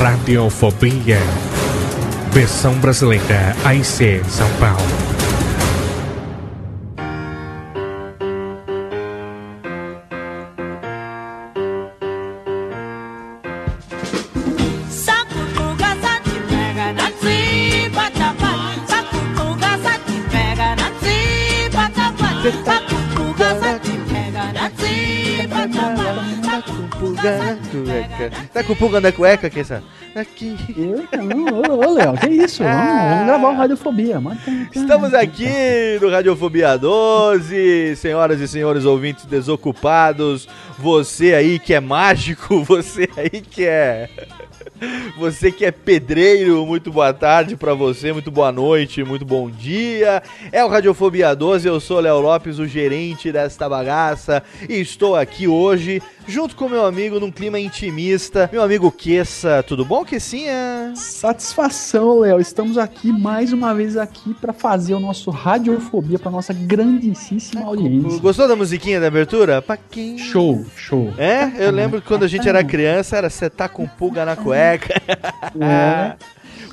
Radiofobia. Versão brasileira AIC São Paulo. Sate, Pega na Tá com pulga na cueca, que essa? Aqui. Eu, não, ô, ô, Léo, que isso? Vamos, vamos gravar o Radiofobia. Manda- Estamos aqui no Radiofobia 12, senhoras e senhores ouvintes desocupados, você aí que é mágico, você aí que é você que é pedreiro, muito boa tarde pra você, muito boa noite, muito bom dia. É o Radiofobia 12, eu sou Léo Lopes, o gerente desta bagaça, e estou aqui hoje junto com meu amigo num clima intimista, meu amigo Queça. Tudo bom, Quecinha? Satisfação, Léo. Estamos aqui mais uma vez aqui para fazer o nosso Radiofobia para nossa grandíssima audiência. Gostou da musiquinha da abertura? Pra quem Show, show. É, eu lembro que quando a gente era criança era você tá com pulga na cueca. É.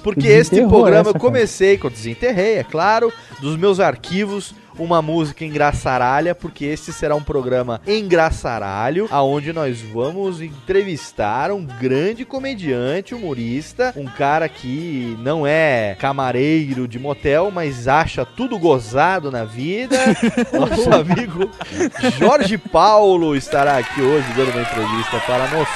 Porque este programa eu comecei, quando desenterrei, é claro, dos meus arquivos, uma música engraçaralha, porque este será um programa engraçaralho, aonde nós vamos entrevistar um grande comediante, humorista, um cara que não é camareiro de motel, mas acha tudo gozado na vida. Nosso amigo Jorge Paulo estará aqui hoje dando uma entrevista para nós.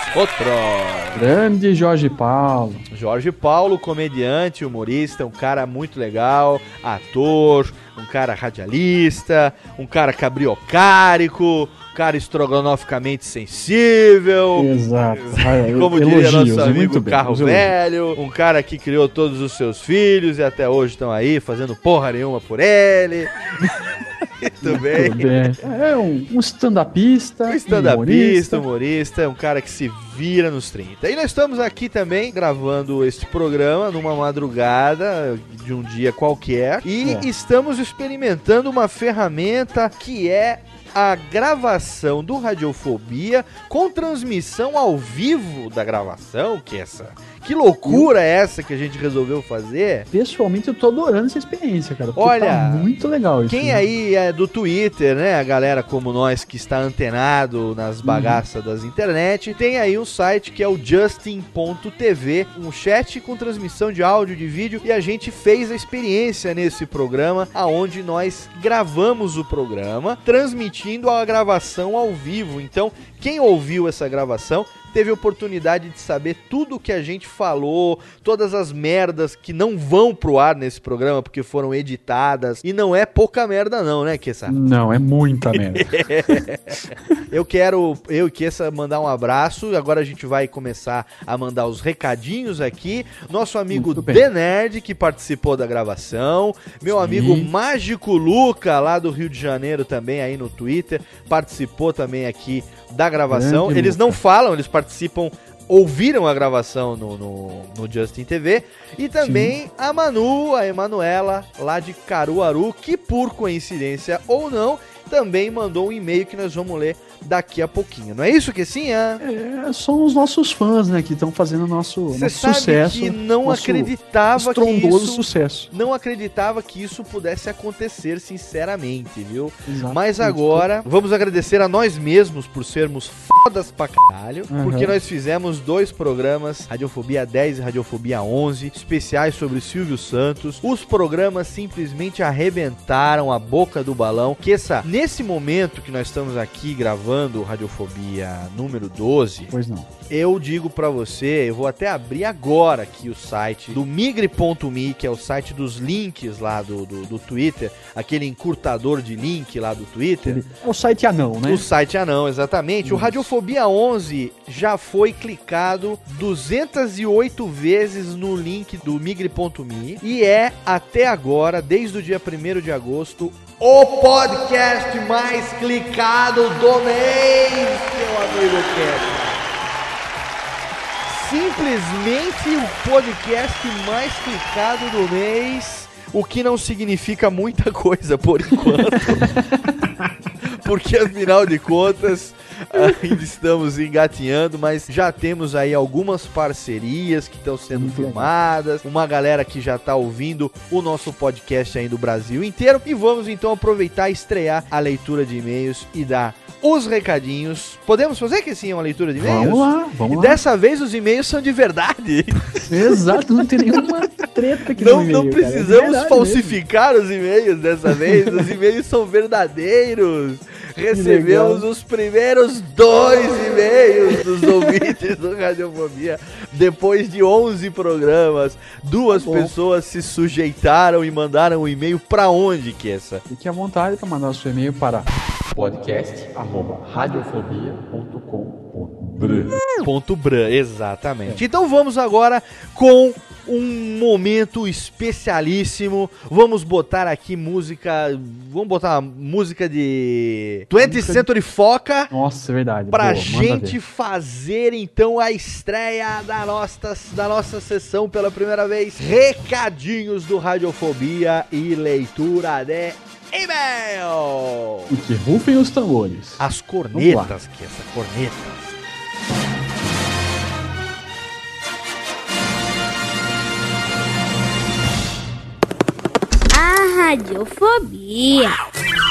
Grande Jorge Paulo. Jorge Paulo, comediante, humorista, um cara muito legal, ator, um cara radialista, um cara cabriocárico, cara estrogonoficamente sensível. Exato. Como diria Elogios, nosso amigo bem, Carro elogios. Velho, um cara que criou todos os seus filhos e até hoje estão aí fazendo porra nenhuma por ele. Muito bem. Tudo bem. É um, um stand-upista. Um stand-upista, humorista. humorista, um cara que se vira nos 30. E nós estamos aqui também gravando este programa numa madrugada de um dia qualquer e É. estamos experimentando uma ferramenta que é a gravação do Radiofobia com transmissão ao vivo da gravação, que é essa. Que loucura é essa que a gente resolveu fazer? Pessoalmente, eu tô adorando essa experiência, cara. Olha, tá muito legal isso. Quem né? aí é do Twitter, né? A galera como nós que está antenado nas bagaças das internet, tem aí um site que é o justin.tv, um chat com transmissão de áudio, de vídeo, e a gente fez a experiência nesse programa, aonde nós gravamos o programa, transmitindo a gravação ao vivo. Então, quem ouviu essa gravação teve a oportunidade de saber tudo que a gente falou, todas as merdas que não vão pro ar nesse programa porque foram editadas. E não é pouca merda, não, né, Kessa? Não, é muita merda. Eu quero, eu e Kessa, mandar um abraço. Agora a gente vai começar a mandar os recadinhos aqui. Nosso amigo. The Nerd, que participou da gravação. Meu Sim. amigo Mágico Luca, lá do Rio de Janeiro, também aí no Twitter, participou também aqui da gravação. Grande eles não falam, eles participam ouviram a gravação no, no, no Justin TV. E também a Manu, a Emanuela, lá de Caruaru, que por coincidência ou não, também mandou um e-mail que nós vamos ler daqui a pouquinho. Não é isso que sim? É? É, são os nossos fãs, né, que estão fazendo nosso, nosso sabe sucesso. que não nosso acreditava que isso, sucesso. não acreditava que isso pudesse acontecer, sinceramente, viu? Exato. Mas agora, vamos agradecer a nós mesmos por sermos fodas pra caralho, Uhum. porque nós fizemos dois programas, Radiofobia 10 e Radiofobia 11, especiais sobre Silvio Santos. Os programas simplesmente arrebentaram a boca do balão. Que essa, nesse momento que nós estamos aqui gravando o Radiofobia número 12, Pois não. eu digo pra você, eu vou até abrir agora aqui o site do migre.me, que é o site dos links lá do, do, do Twitter, aquele encurtador de link lá do Twitter. É o site anão, né? O site anão, exatamente. O Isso. Radiofobia 11 já foi clicado 208 vezes no link do migre.me e é até agora, desde o dia 1 de agosto, o podcast mais clicado do mês, meu amigo Kevin. Simplesmente o podcast mais clicado do mês, o que não significa muita coisa por enquanto. Porque afinal de contas, ainda estamos engatinhando, mas já temos aí algumas parcerias que estão sendo Muito filmadas, uma galera que já tá ouvindo o nosso podcast aí do Brasil inteiro. E vamos então aproveitar e estrear a leitura de e-mails e dar os recadinhos. Podemos fazer que sim uma leitura de e-mails? Vamos lá, vamos E lá. dessa vez os e-mails são de verdade. Exato, não tem nenhuma treta aqui Não, não. É precisamos verdade falsificar os e-mails dessa vez. Os e-mails são verdadeiros. Recebemos os primeiros dois e-mails dos ouvintes do Radiofobia. Depois de 11 programas, duas Tá pessoas se sujeitaram e mandaram um e-mail pra onde que é essa? mesmo. Fique à vontade para mandar o seu e-mail para podcast@radiofobia.com.br. Ponto Bran, exatamente. Então vamos agora com um momento especialíssimo. Vamos botar aqui música. Vamos botar uma música de 20th Música de- Century Foca. Nossa, é verdade. Pra Boa, gente ver. fazer então a estreia da nossa, da nossa sessão pela primeira vez. Recadinhos do Radiofobia e leitura de e-mail. E que rufem os tambores. As cornetas, que essa corneta. A radiofobia. Então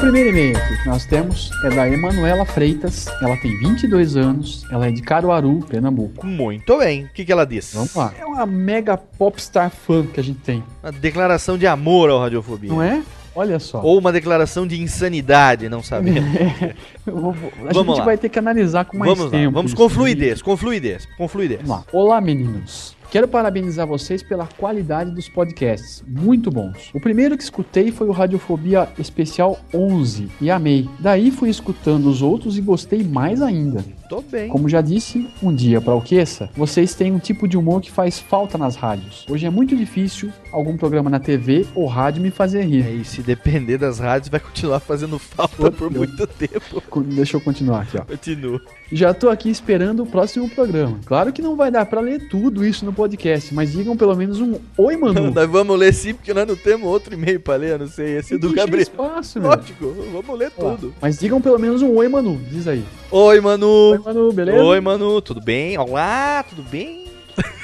primeiro e-mail que nós temos é da Emanuela Freitas. Ela tem 22 anos, ela é de Caruaru, Pernambuco. Muito bem. O que, que ela disse? Vamos lá. É uma mega popstar fã que a gente tem, Uma declaração de amor ao Radiofobia. não é? Olha só. Ou uma declaração de insanidade, não sabemos. Vou- vou- a Vamos gente lá. vai ter que analisar com mais vamos lá, tempo. vamos isso, com fluidez, com fluidez, com fluidez. Vamos lá. Olá, meninos. Quero parabenizar vocês pela qualidade dos podcasts, muito bons. O primeiro que escutei foi o Radiofobia Especial 11 e amei. Daí fui escutando os outros e gostei mais ainda. Tô bem. Como já disse um dia para o Queça, vocês têm um tipo de humor que faz falta nas rádios. Hoje é muito difícil algum programa na TV ou rádio me fazer rir. E se depender das rádios, vai continuar fazendo falta por muito tempo. Deixa eu continuar aqui, ó. Continua. Já tô aqui esperando o próximo programa. Claro que não vai dar para ler tudo isso no podcast, mas digam pelo menos um oi, Manu. Nós vamos ler sim, porque nós não temos outro e-mail pra ler, não sei, esse Tem do Gabriel. espaço. Lógico, vamos ler Ó, tudo. Mas digam pelo menos um oi, Manu. Diz aí. Oi, Manu. Oi, Manu, beleza? Oi, Manu, tudo bem? Olá, tudo bem?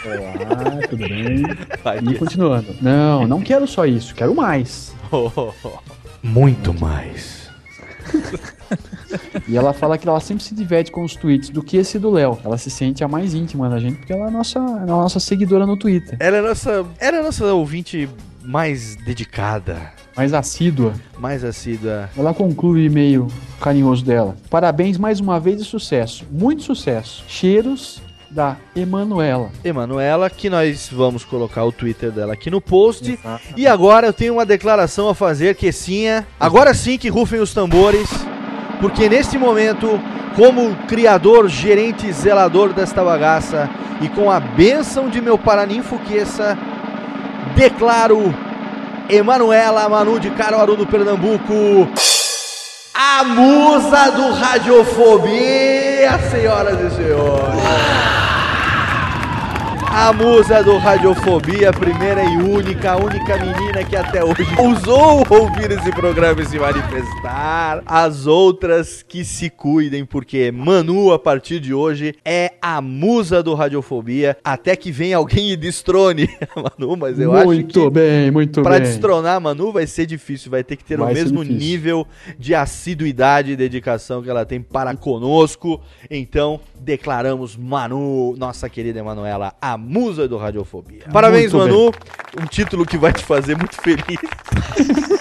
Olá, tudo bem? Vai, E continuando. Não, não quero só isso, quero mais. Muito mais. E ela fala que ela sempre se diverte com os tweets do que esse do Léo. Ela se sente a mais íntima da gente, porque ela é a nossa, é a nossa seguidora no Twitter. Ela é nossa, ela é nossa ouvinte mais dedicada, Mais assídua. mais assídua. Ela conclui o e-mail carinhoso dela. Parabéns mais uma vez e sucesso. Muito sucesso. Cheiros da Emanuela. Emanuela, que nós vamos colocar o Twitter dela aqui no post. E agora eu tenho uma declaração a fazer, que sim, agora sim que rufem os tambores, porque neste momento, como criador, gerente, zelador desta bagaça e com a bênção de meu paraninfo Queça, declaro Emanuela Manu de Caruaru do Pernambuco, a musa do Radiofobia, senhoras e senhores. A musa do Radiofobia, primeira e única, a única menina que até hoje ousou ouvir esse programa e se manifestar. As outras que se cuidem, porque Manu, a partir de hoje, é a musa do Radiofobia. Até que venha alguém e destrone a Manu, mas eu acho muito que bem, muito Pra bem. destronar a Manu vai ser difícil, vai ter que ter Vai o mesmo nível de assiduidade e dedicação que ela tem para conosco. Então, declaramos Manu, nossa querida Emanuela, a musa do Radiofobia. Parabéns, Muito Manu. Um título que vai te fazer muito feliz.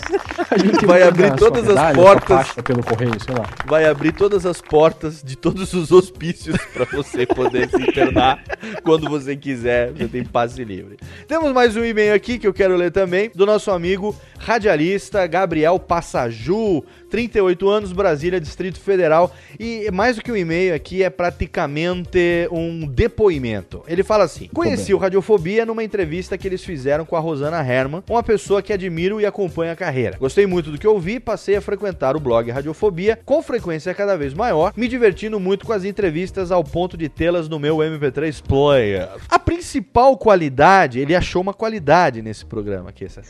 A gente Vai abrir todas as portas. pelo correio, sei lá. Vai abrir todas as portas de todos os hospícios para você poder se internar quando você quiser. Você tem passe livre. Temos mais um e-mail aqui que eu quero ler também, do nosso amigo radialista Gabriel Passaju, 38 anos, Brasília, Distrito Federal. E mais do que um e-mail aqui, é praticamente um depoimento. Ele fala assim: Conheci o Radiofobia numa entrevista que eles fizeram com a Rosana Herman, uma pessoa que admiro e acompanho a carreira. Gostei muito do que ouvi, passei a frequentar o blog Radiofobia com frequência cada vez maior, me divertindo muito com as entrevistas ao ponto de tê-las no meu MP3 Player. A principal qualidade, ele achou uma qualidade nesse programa aqui, essa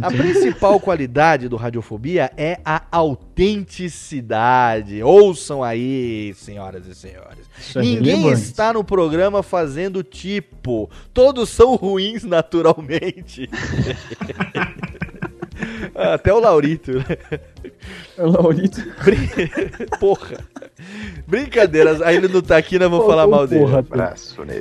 a principal qualidade do Radiofobia é a autenticidade. Ouçam aí, senhoras e senhores. Isso é Ninguém relevante. está no programa fazendo tipo. Todos são ruins naturalmente. Até o Laurito, né? É o Laurito. Brin- Porra. Brincadeiras. Aí ele não tá aqui, não vou falar mal dele. porra,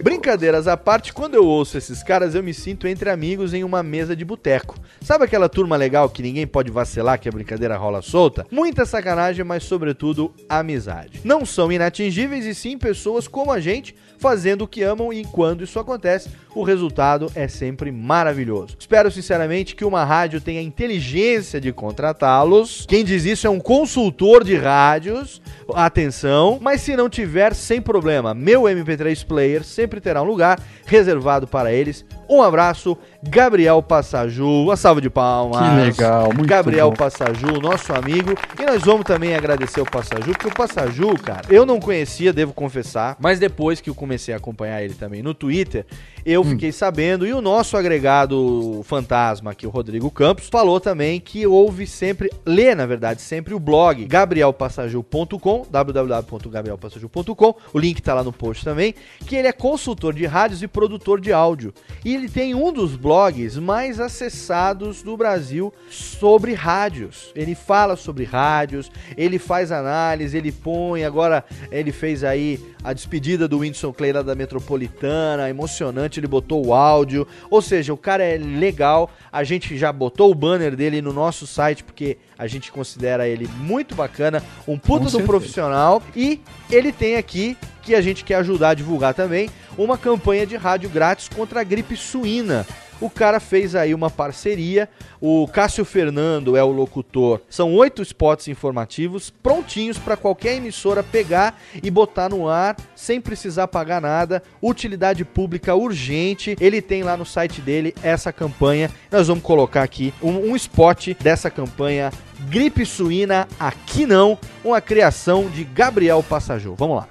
Brincadeiras à parte, quando eu ouço esses caras, eu me sinto entre amigos em uma mesa de boteco. Sabe aquela turma legal que ninguém pode vacilar, que a brincadeira rola solta? Muita sacanagem, mas sobretudo amizade. Não são inatingíveis e sim pessoas como a gente, fazendo o que amam e quando isso acontece, o resultado é sempre maravilhoso. Espero sinceramente que uma rádio tenha inteligência de contratá-los. Quem diz isso é um consultor de rádios. Atenção, mas se não tiver, sem problema. Meu MP3 player sempre terá um lugar reservado para eles. Um abraço, Gabriel Passaju. Uma salva de palmas. Que legal, muito Gabriel bom. Passaju, nosso amigo. E nós vamos também agradecer o Passaju, porque o Passaju, cara, eu não conhecia, devo confessar, mas depois que eu comecei a acompanhar ele também no Twitter, eu fiquei sabendo, e o nosso agregado fantasma aqui, o Rodrigo Campos, falou também que houve sempre, lê na verdade, sempre o blog gabrielpassaju.com, www.gabrielpassaju.com, o link tá lá no post também, que ele é consultor de rádios e produtor de áudio. E ele tem um dos blogs mais acessados do Brasil sobre rádios. Ele fala sobre rádios, ele faz análise, ele põe, agora ele fez aí a despedida do Whindersson Clay lá da Metropolitana, emocionante, ele botou o áudio. Ou seja, o cara é legal. A gente já botou o banner dele no nosso site porque a gente considera ele muito bacana, um puta do profissional e ele tem aqui que a gente quer ajudar a divulgar também uma campanha de rádio grátis contra a gripe suína. O cara fez aí uma parceria. O Cássio Fernando é o locutor. São oito spots informativos prontinhos para qualquer emissora pegar e botar no ar sem precisar pagar nada. Utilidade pública urgente. Ele tem lá no site dele essa campanha. Nós vamos colocar aqui um, um spot dessa campanha. Gripe suína aqui não. Uma criação de Gabriel Passajou. Vamos lá.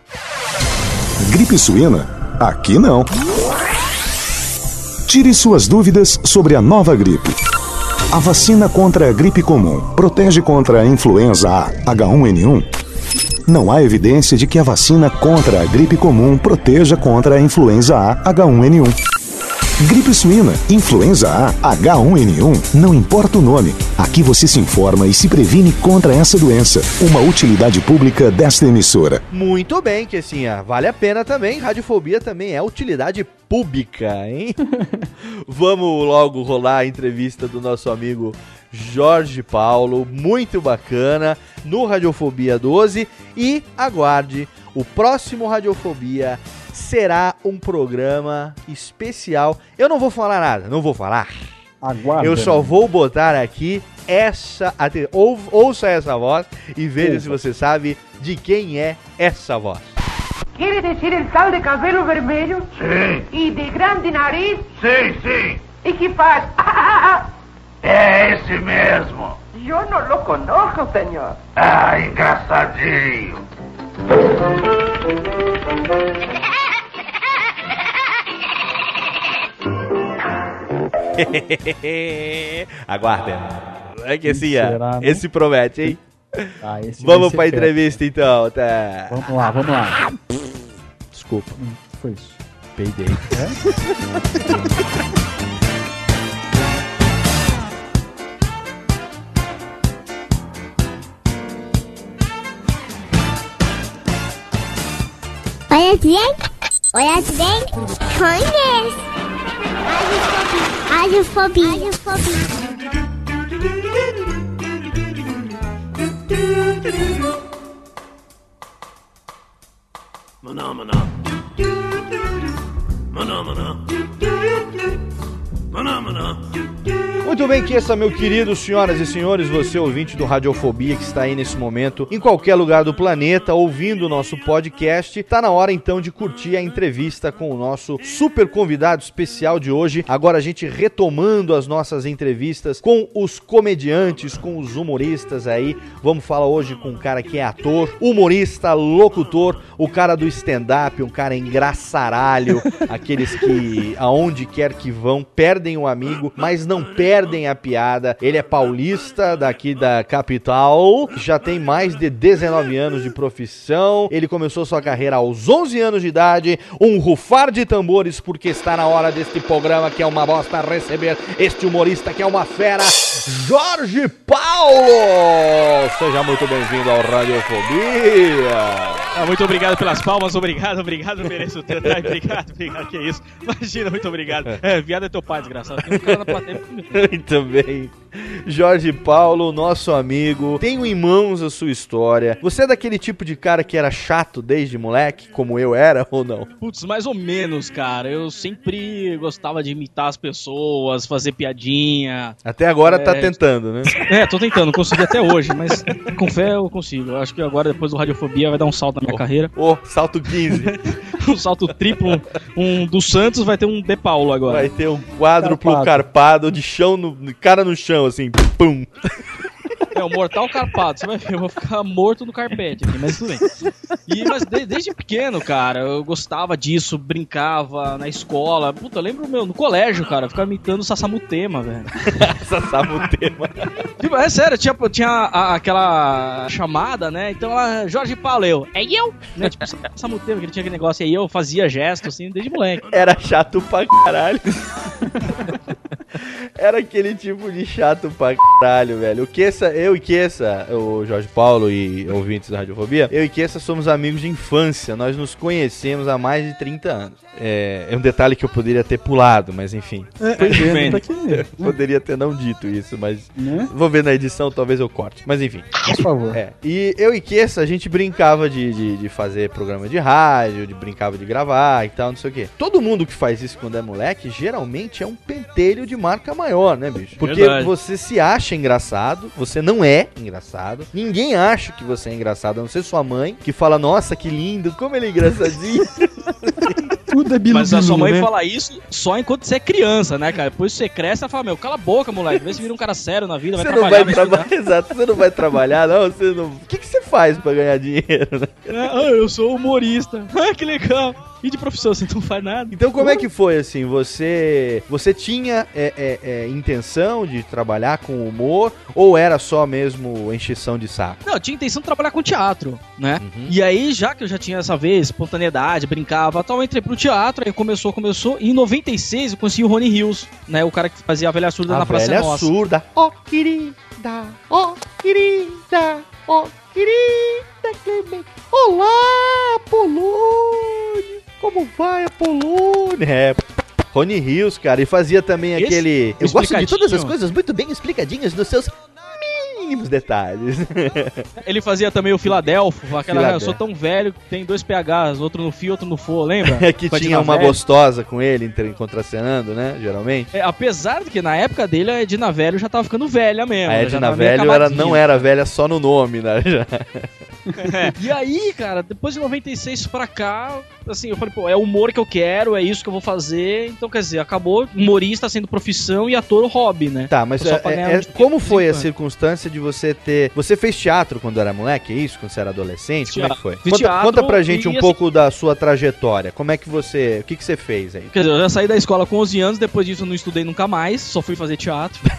Gripe suína? Aqui não. Tire suas dúvidas sobre a nova gripe. A vacina contra a gripe comum protege contra a influenza A, H1N1? Não há evidência de que a vacina contra a gripe comum proteja contra a influenza A, H1N1. Gripe suína, influenza A, H1N1, não importa o nome. Aqui você se informa e se previne contra essa doença. Uma utilidade pública desta emissora. Muito bem, que assim, ah, vale a pena também. Radiofobia também é utilidade pública, hein? Vamos logo rolar a entrevista do nosso amigo Jorge Paulo, muito bacana, no Radiofobia 12. E aguarde o próximo Radiofobia será um programa especial. Eu não vou falar nada, não vou falar. Aguarda. Eu só vou botar aqui essa. ou- Ouça essa voz e veja se você sabe de quem é essa voz. ¿Quiere decir el tal de cabelo vermelho? Sim, ¿Y de grande nariz? sim, sim. ¿Y que faz? É esse mesmo. Yo no lo conozco, señor. Ah, engraçadinho. Aguardem. É que esse, é, será, né? esse promete, hein? Ah, esse Vamos pra entrevista então. Tá. Vamos lá, vamos lá. Desculpa, Hum, foi isso? peidei. Olha bem, olha bem, conhece. Radiofobia. Radiofobia. Maná, maná. Maná, maná. Muito bem, que essa, meu querido, senhoras e senhores, você ouvinte do Radiofobia que está aí nesse momento, em qualquer lugar do planeta, ouvindo o nosso podcast, tá na hora então de curtir a entrevista com o nosso super convidado especial de hoje. Agora a gente retomando as nossas entrevistas com os comediantes, com os humoristas aí. Vamos falar hoje com um cara que é ator, humorista, locutor, o cara do stand-up, um cara engraçaralho, aqueles que aonde quer que vão perdem o amigo, mas não perdem a piada. Ele é paulista, daqui da capital, já tem mais de 19 anos de profissão. Ele começou sua carreira aos 11 anos de idade. Um rufar de tambores, porque está na hora deste programa que é uma bosta receber este humorista que é uma fera, Jorge Paulo! Seja muito bem-vindo ao Radiofobia! Ah, muito obrigado pelas palmas, obrigado, obrigado, mereço tanto. Ai, obrigado, obrigado, que isso. Imagina, muito obrigado. É, viado é teu pai, desgraçado. Tem um cara na plateia. Bem. Jorge Paulo, nosso amigo, tenho em mãos a sua história. Você é daquele tipo de cara que era chato desde moleque, como eu era ou não? Putz, mais ou menos, cara. Eu sempre gostava de imitar as pessoas, fazer piadinha. Até agora tá É. tentando, né? É, tô tentando, consegui até hoje, mas com fé eu consigo. Eu acho que agora, depois do Radiofobia, vai dar um salto na minha carreira. Ô, salto 15. Um salto triplo. Um do Santos vai ter um De Paulo agora. Vai ter um quádruplo Carpado. carpado de chão no cara no chão assim, pum. É, o mortal carpado. Você vai ver, eu vou ficar morto no carpete aqui, mas tudo bem. E, mas de- desde pequeno, cara, eu gostava disso, brincava na escola. Puta, eu lembro meu, no colégio, cara, eu ficava imitando o Sassamutema, velho. Essa sabe o tema. Tipo, é sério, tinha, tinha a- aquela chamada, né? Então ela, Jorge Paulo, eu, é eu? Né? Tipo, Sassamutema, que ele tinha aquele negócio aí, eu fazia gesto, assim, desde moleque. Era chato pra caralho. Era aquele tipo de chato pra caralho, velho. O Kessa, eu e Kessa, o Jorge Paulo e ouvintes da Radiofobia, eu e Kessa somos amigos de infância. Nós nos conhecemos há mais de 30 anos. É, é um detalhe que eu poderia ter pulado, mas enfim. É, Bem. tá Poderia ter não dito isso, mas né? vou ver na edição, talvez eu corte. Mas enfim. Por favor. É, e eu e Kessa, a gente brincava de, de, de fazer programa de rádio, de brincava de gravar e tal, não sei o quê. Todo mundo que faz isso quando é moleque, geralmente é um pentelho de marca maior, né, bicho? Porque Verdade. você se acha engraçado, você não é engraçado, ninguém acha que você é engraçado, a não ser sua mãe, que fala, nossa, que lindo, como ele é engraçadinho. Tudo é bilu Mas a sua mãe né? fala isso só enquanto você é criança, né, cara? Depois você cresce, ela fala, meu, cala a boca, moleque. Vê se vira um cara sério na vida, vai Você não trabalhar, vai vai trabalhar, exato, você não vai trabalhar, não, você não... O que, que você faz pra ganhar dinheiro, né? Ah, eu sou humorista. Ah, que legal. E de profissão, você não faz nada. Então como é que foi assim? Você você tinha é, é, é, intenção de trabalhar com humor ou era só mesmo encheção de saco? Não, eu tinha intenção de trabalhar com teatro, né? E aí, já que eu já tinha essa vez, espontaneidade, brincava, tal, eu entrei pro teatro, aí começou, começou. E em 96 eu consegui o Rony Hills, né? O cara que fazia a velha surda A na Praça velha Nossa. surda. Ó querida, ó querida, ó querida Clemente. Olá, Apolônio. Como vai, Apolônio? É, Rony Rios, cara, e fazia também Esse, aquele... Eu gosto de todas as coisas muito bem explicadinhas nos seus mínimos detalhes. Ele fazia também o Filadelfo, aquela, eu sou tão velho que tem dois PHs, outro no fio, outro no fo, lembra? É que tinha Dina uma Velho. gostosa com ele contracenando, né? Geralmente. É, apesar de que na época dele a Edna Velho já tava ficando velha mesmo. A Edna Velho era, não era velha só no nome, né? É. E aí, cara, depois de 96 pra cá, assim, eu falei, pô, é o humor que eu quero, é isso que eu vou fazer. Então, quer dizer, acabou humorista sendo profissão e ator hobby, né? Tá, mas é- é- é- como foi a circunstância de você ter. Você fez teatro quando era moleque? É isso? Quando você era adolescente? Como é que Teatro. foi? Fiz Conta, teatro conta pra gente um assim- pouco da sua trajetória. Como é que você. O que, que você fez aí? Quer dizer, eu já saí da escola com 11 anos, depois disso eu não estudei nunca mais, só fui fazer teatro.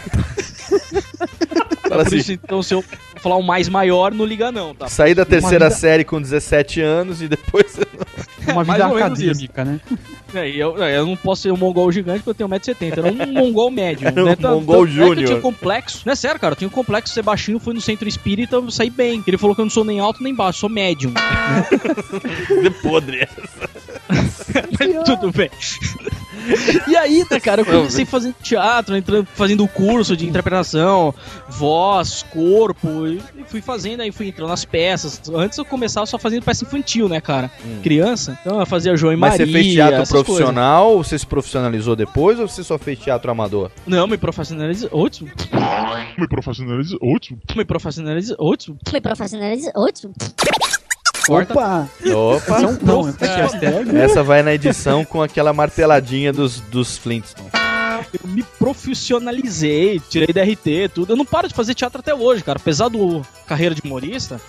Fala assim. isso, então, se eu falar um mais maior, não liga não, tá? Saí da terceira vida- série com 17 anos e depois. Uma vida acadêmica, né? É, e eu, é, eu não posso ser um mongol gigante porque eu tenho 1,70m. Era um mongol médio. Era um né? Tanto- mongol é que júnior. Eu tinha complexo. Não é sério, cara. Eu tinha um complexo. Ser baixinho, fui no centro espírita, eu saí bem. Ele falou que eu não sou nem alto nem baixo, sou médium. De podre. Mas tudo bem. E aí, né, cara, eu comecei fazendo teatro, entrando, fazendo curso de interpretação, voz, corpo, e e fui fazendo, aí fui entrando nas peças. Antes eu começava só fazendo peça infantil, né, cara? Criança. Então eu fazia João e Hum. Mas Maria. você fez teatro profissional? Você se profissionalizou depois ou você só fez teatro amador? coisas. Não, me profissionalizei. Outro. Me profissionalizei. Outro. Me profissionalizei. Outro. Me profissionalizei. Outro. Corta. Opa! Opa! Não, não, é é sério. Essa vai na edição com aquela marteladinha dos, dos Flintstones. Eu me profissionalizei, tirei DRT, tudo. Eu não paro de fazer teatro até hoje, cara. Apesar do carreira de humorista,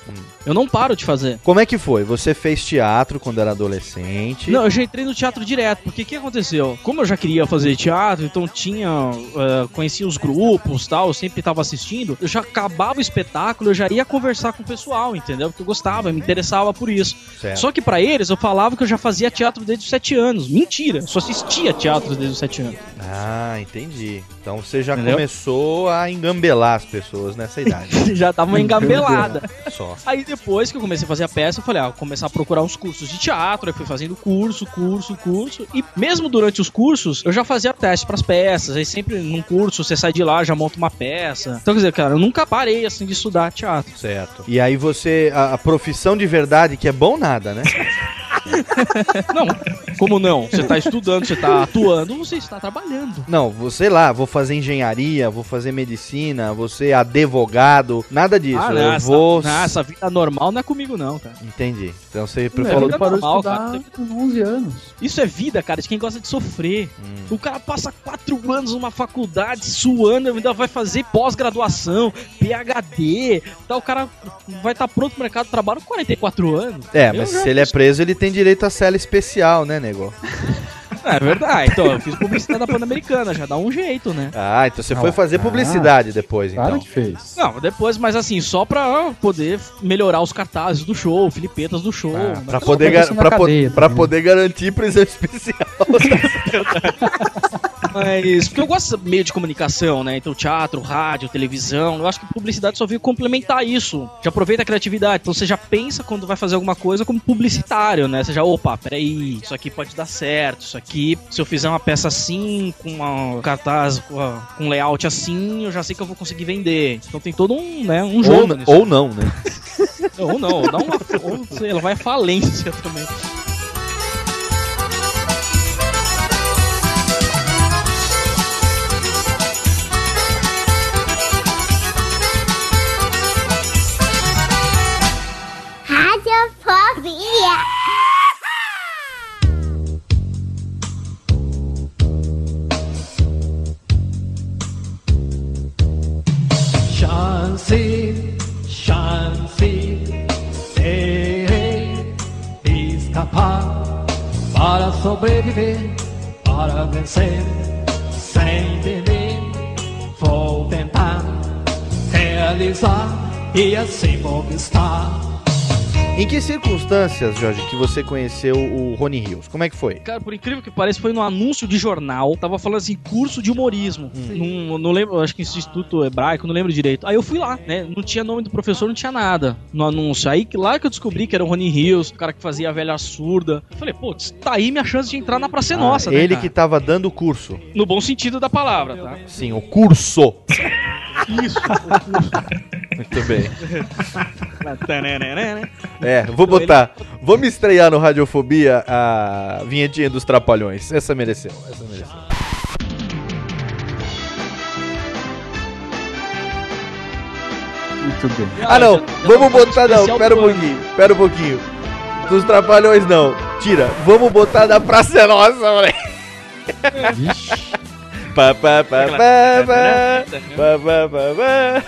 eu não paro de fazer. Como é que foi? Você fez teatro quando era adolescente? Não, eu já entrei no teatro direto, porque o que aconteceu? Como eu já queria fazer teatro, então tinha. eh, conhecia os grupos tal, eu sempre tava assistindo, eu já acabava o espetáculo, eu já ia conversar com o pessoal, entendeu? Porque eu gostava, eu me interessava por isso. Certo. Só que pra eles eu falava que eu já fazia teatro desde os 7 anos. Mentira, eu só assistia teatro desde os 7 anos. Ah, entendi. Então você já Entendeu? começou a engambelar as pessoas nessa idade. já tava uma engambelada. Só. Aí depois que eu comecei a fazer a peça, eu falei, ah, vou começar a procurar uns cursos de teatro, aí fui fazendo curso, curso, curso. E mesmo durante os cursos, eu já fazia teste pras peças. Aí sempre num curso você sai de lá, já monta uma peça. Então, quer dizer, cara, eu nunca parei assim de estudar teatro. Certo. E aí você. A, a profissão de verdade, que é bom nada, né? Não, como não? Você tá estudando, você tá atuando, você está trabalhando. Não, vou, sei lá, vou fazer engenharia, vou fazer medicina, vou ser advogado, nada disso. ah, eu não, essa, vou. não, essa vida normal não é comigo, não, cara. Entendi. Então você falou. vida parou de normal, estudar cara. com 11 anos. Isso é vida, cara, de quem gosta de sofrer. Hum. O cara passa quatro anos numa faculdade suando, ainda vai fazer pós-graduação, PhD, tá, o cara vai estar pronto pro mercado de trabalho com 44 anos. É, Eu mas se ele é preso, ele tem direito a cela especial, né, nego? É verdade, então eu fiz publicidade da Pan-Americana, já dá um jeito, né? Ah, então você foi Ah, fazer ah, publicidade depois, então. Claro que fez. Não, depois, mas assim, só pra poder melhorar os cartazes do show, filipetas do show. Ah, pra não, poder, pra gar- pra, cadeia pra também. poder garantir prisão especial. Mas, porque eu gosto meio de comunicação, né? Então, teatro, rádio, televisão. Eu acho que publicidade só veio complementar isso. Já aproveita a criatividade. Então, você já pensa quando vai fazer alguma coisa como publicitário, né? Você já, opa, peraí, isso aqui pode dar certo. Isso aqui, se eu fizer uma peça assim, com uma cartaz, com um layout assim, eu já sei que eu vou conseguir vender. Então, tem todo um, né, um ou, jogo nisso. ou não, né? Ou não, ou dá uma. Ou, sei, ela vai à falência também. Radiofobia. Chance, chance, terei de escapar para sobreviver, para vencer, sem temer. Vou tentar realizar e assim conquistar. Em que circunstâncias, Jorge, que você conheceu o Rony Rios? Como é que foi? Cara, por incrível que pareça, foi num anúncio de jornal. Tava falando assim, curso de humorismo. Num- não lembro, acho que Instituto Hebraico, não lembro direito. Aí eu fui lá, né? Não tinha nome do professor, não tinha nada no anúncio. Aí que- lá que eu descobri que era o Rony Rios, o cara que fazia a velha surda. Eu falei, putz, tá aí minha chance de entrar na Praça é Nossa, Ah, né? ele que tava dando o curso. No bom sentido da palavra, tá? Sim, o curso. Isso. Muito bem. É, vou botar. Vamos estrear no Radiofobia a vinhetinha dos Trapalhões. Essa mereceu, essa mereceu. Muito bem. Ah, não, vamos botar, não, pera um pouquinho, pera um pouquinho. Dos Trapalhões, não. Tira, vamos botar da Praça é Nossa, moleque. Vixe pá, pá, pá, pá, pá,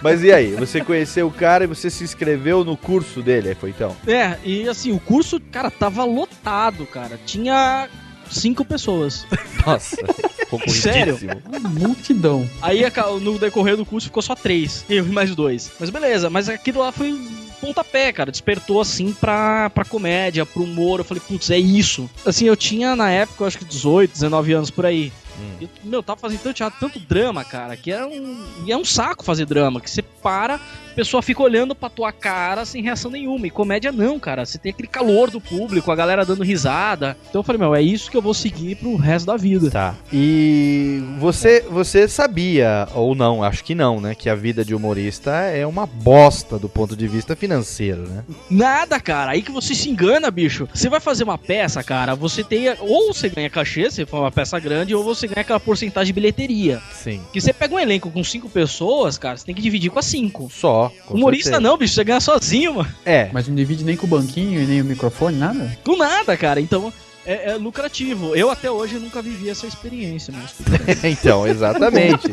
Mas e aí, você conheceu o cara e você se inscreveu no curso dele, foi então? É, e assim, o curso, cara, tava lotado, cara. Tinha cinco pessoas. Nossa, Sério? Uma multidão. Aí no decorrer do curso ficou só três, eu e mais dois. Mas beleza, mas aquilo lá foi pontapé, cara. Despertou assim pra, pra comédia, pro humor. Eu falei, putz, é isso. Assim, eu tinha na época, eu acho que 18, 19 anos por aí. E, meu, tava fazendo tanto teatro, tanto drama, cara, que é um, e é um saco fazer drama, que você para, a pessoa fica olhando pra tua cara sem reação nenhuma. E comédia não, cara. Você tem aquele calor do público, a galera dando risada. Então eu falei, meu, é isso que eu vou seguir pro resto da vida. Tá. E você, você sabia, ou não, acho que não, né? Que a vida de humorista é uma bosta do ponto de vista financeiro, né? Nada, cara. Aí que você se engana, bicho. Você vai fazer uma peça, cara, você tem. Ou você ganha cachê, se for uma peça grande, ou você ganha aquela porcentagem de bilheteria. Sim. Que você pega um elenco com cinco pessoas, cara, você tem que dividir com as cinco. Só. com Humorista certeza. não, bicho, você ganha sozinho, mano. É. Mas não divide nem com o banquinho e nem o microfone, nada? Com nada, cara. Então. É, é lucrativo. Eu até hoje nunca vivi essa experiência, mas então, exatamente.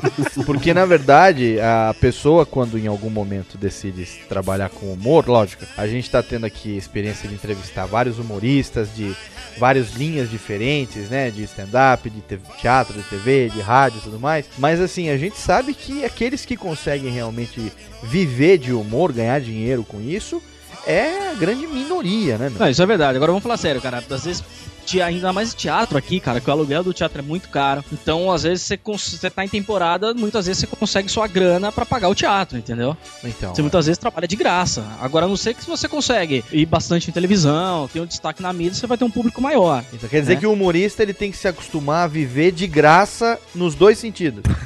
Porque, na verdade, a pessoa, quando em algum momento decide trabalhar com humor, lógico, a gente tá tendo aqui a experiência de entrevistar vários humoristas de várias linhas diferentes, né? De stand-up, de te- teatro, de TV, de rádio e tudo mais. Mas, assim, a gente sabe que aqueles que conseguem realmente viver de humor, ganhar dinheiro com isso, é a grande minoria, né, meu? Não, isso é verdade. Agora vamos falar sério, cara. Às vezes, ainda mais teatro aqui, cara, que o aluguel do teatro é muito caro. Então, às vezes, você, você tá em temporada, muitas vezes você consegue sua grana pra pagar o teatro, entendeu? Então, Você muitas vezes trabalha de graça. Agora, a não sei que se você consegue ir bastante em televisão, tem um destaque na mídia, você vai ter um público maior. Então quer dizer né? que o humorista ele tem que se acostumar a viver de graça nos dois sentidos.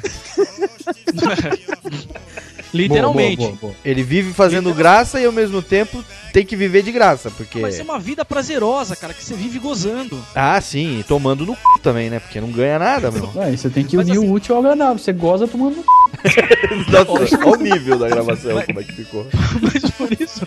Literalmente. Boa, boa, boa, boa. Ele vive fazendo graça e ao mesmo tempo tem que viver de graça, porque Mas é uma vida prazerosa, cara, que você vive gozando. Ah, sim, e tomando no c... também, né? Porque não ganha nada, meu. Aí você tem que Mas unir assim- o útil ao agradável. Você goza tomando no c... Nossa, olha o nível da gravação, como é que ficou. Mas por isso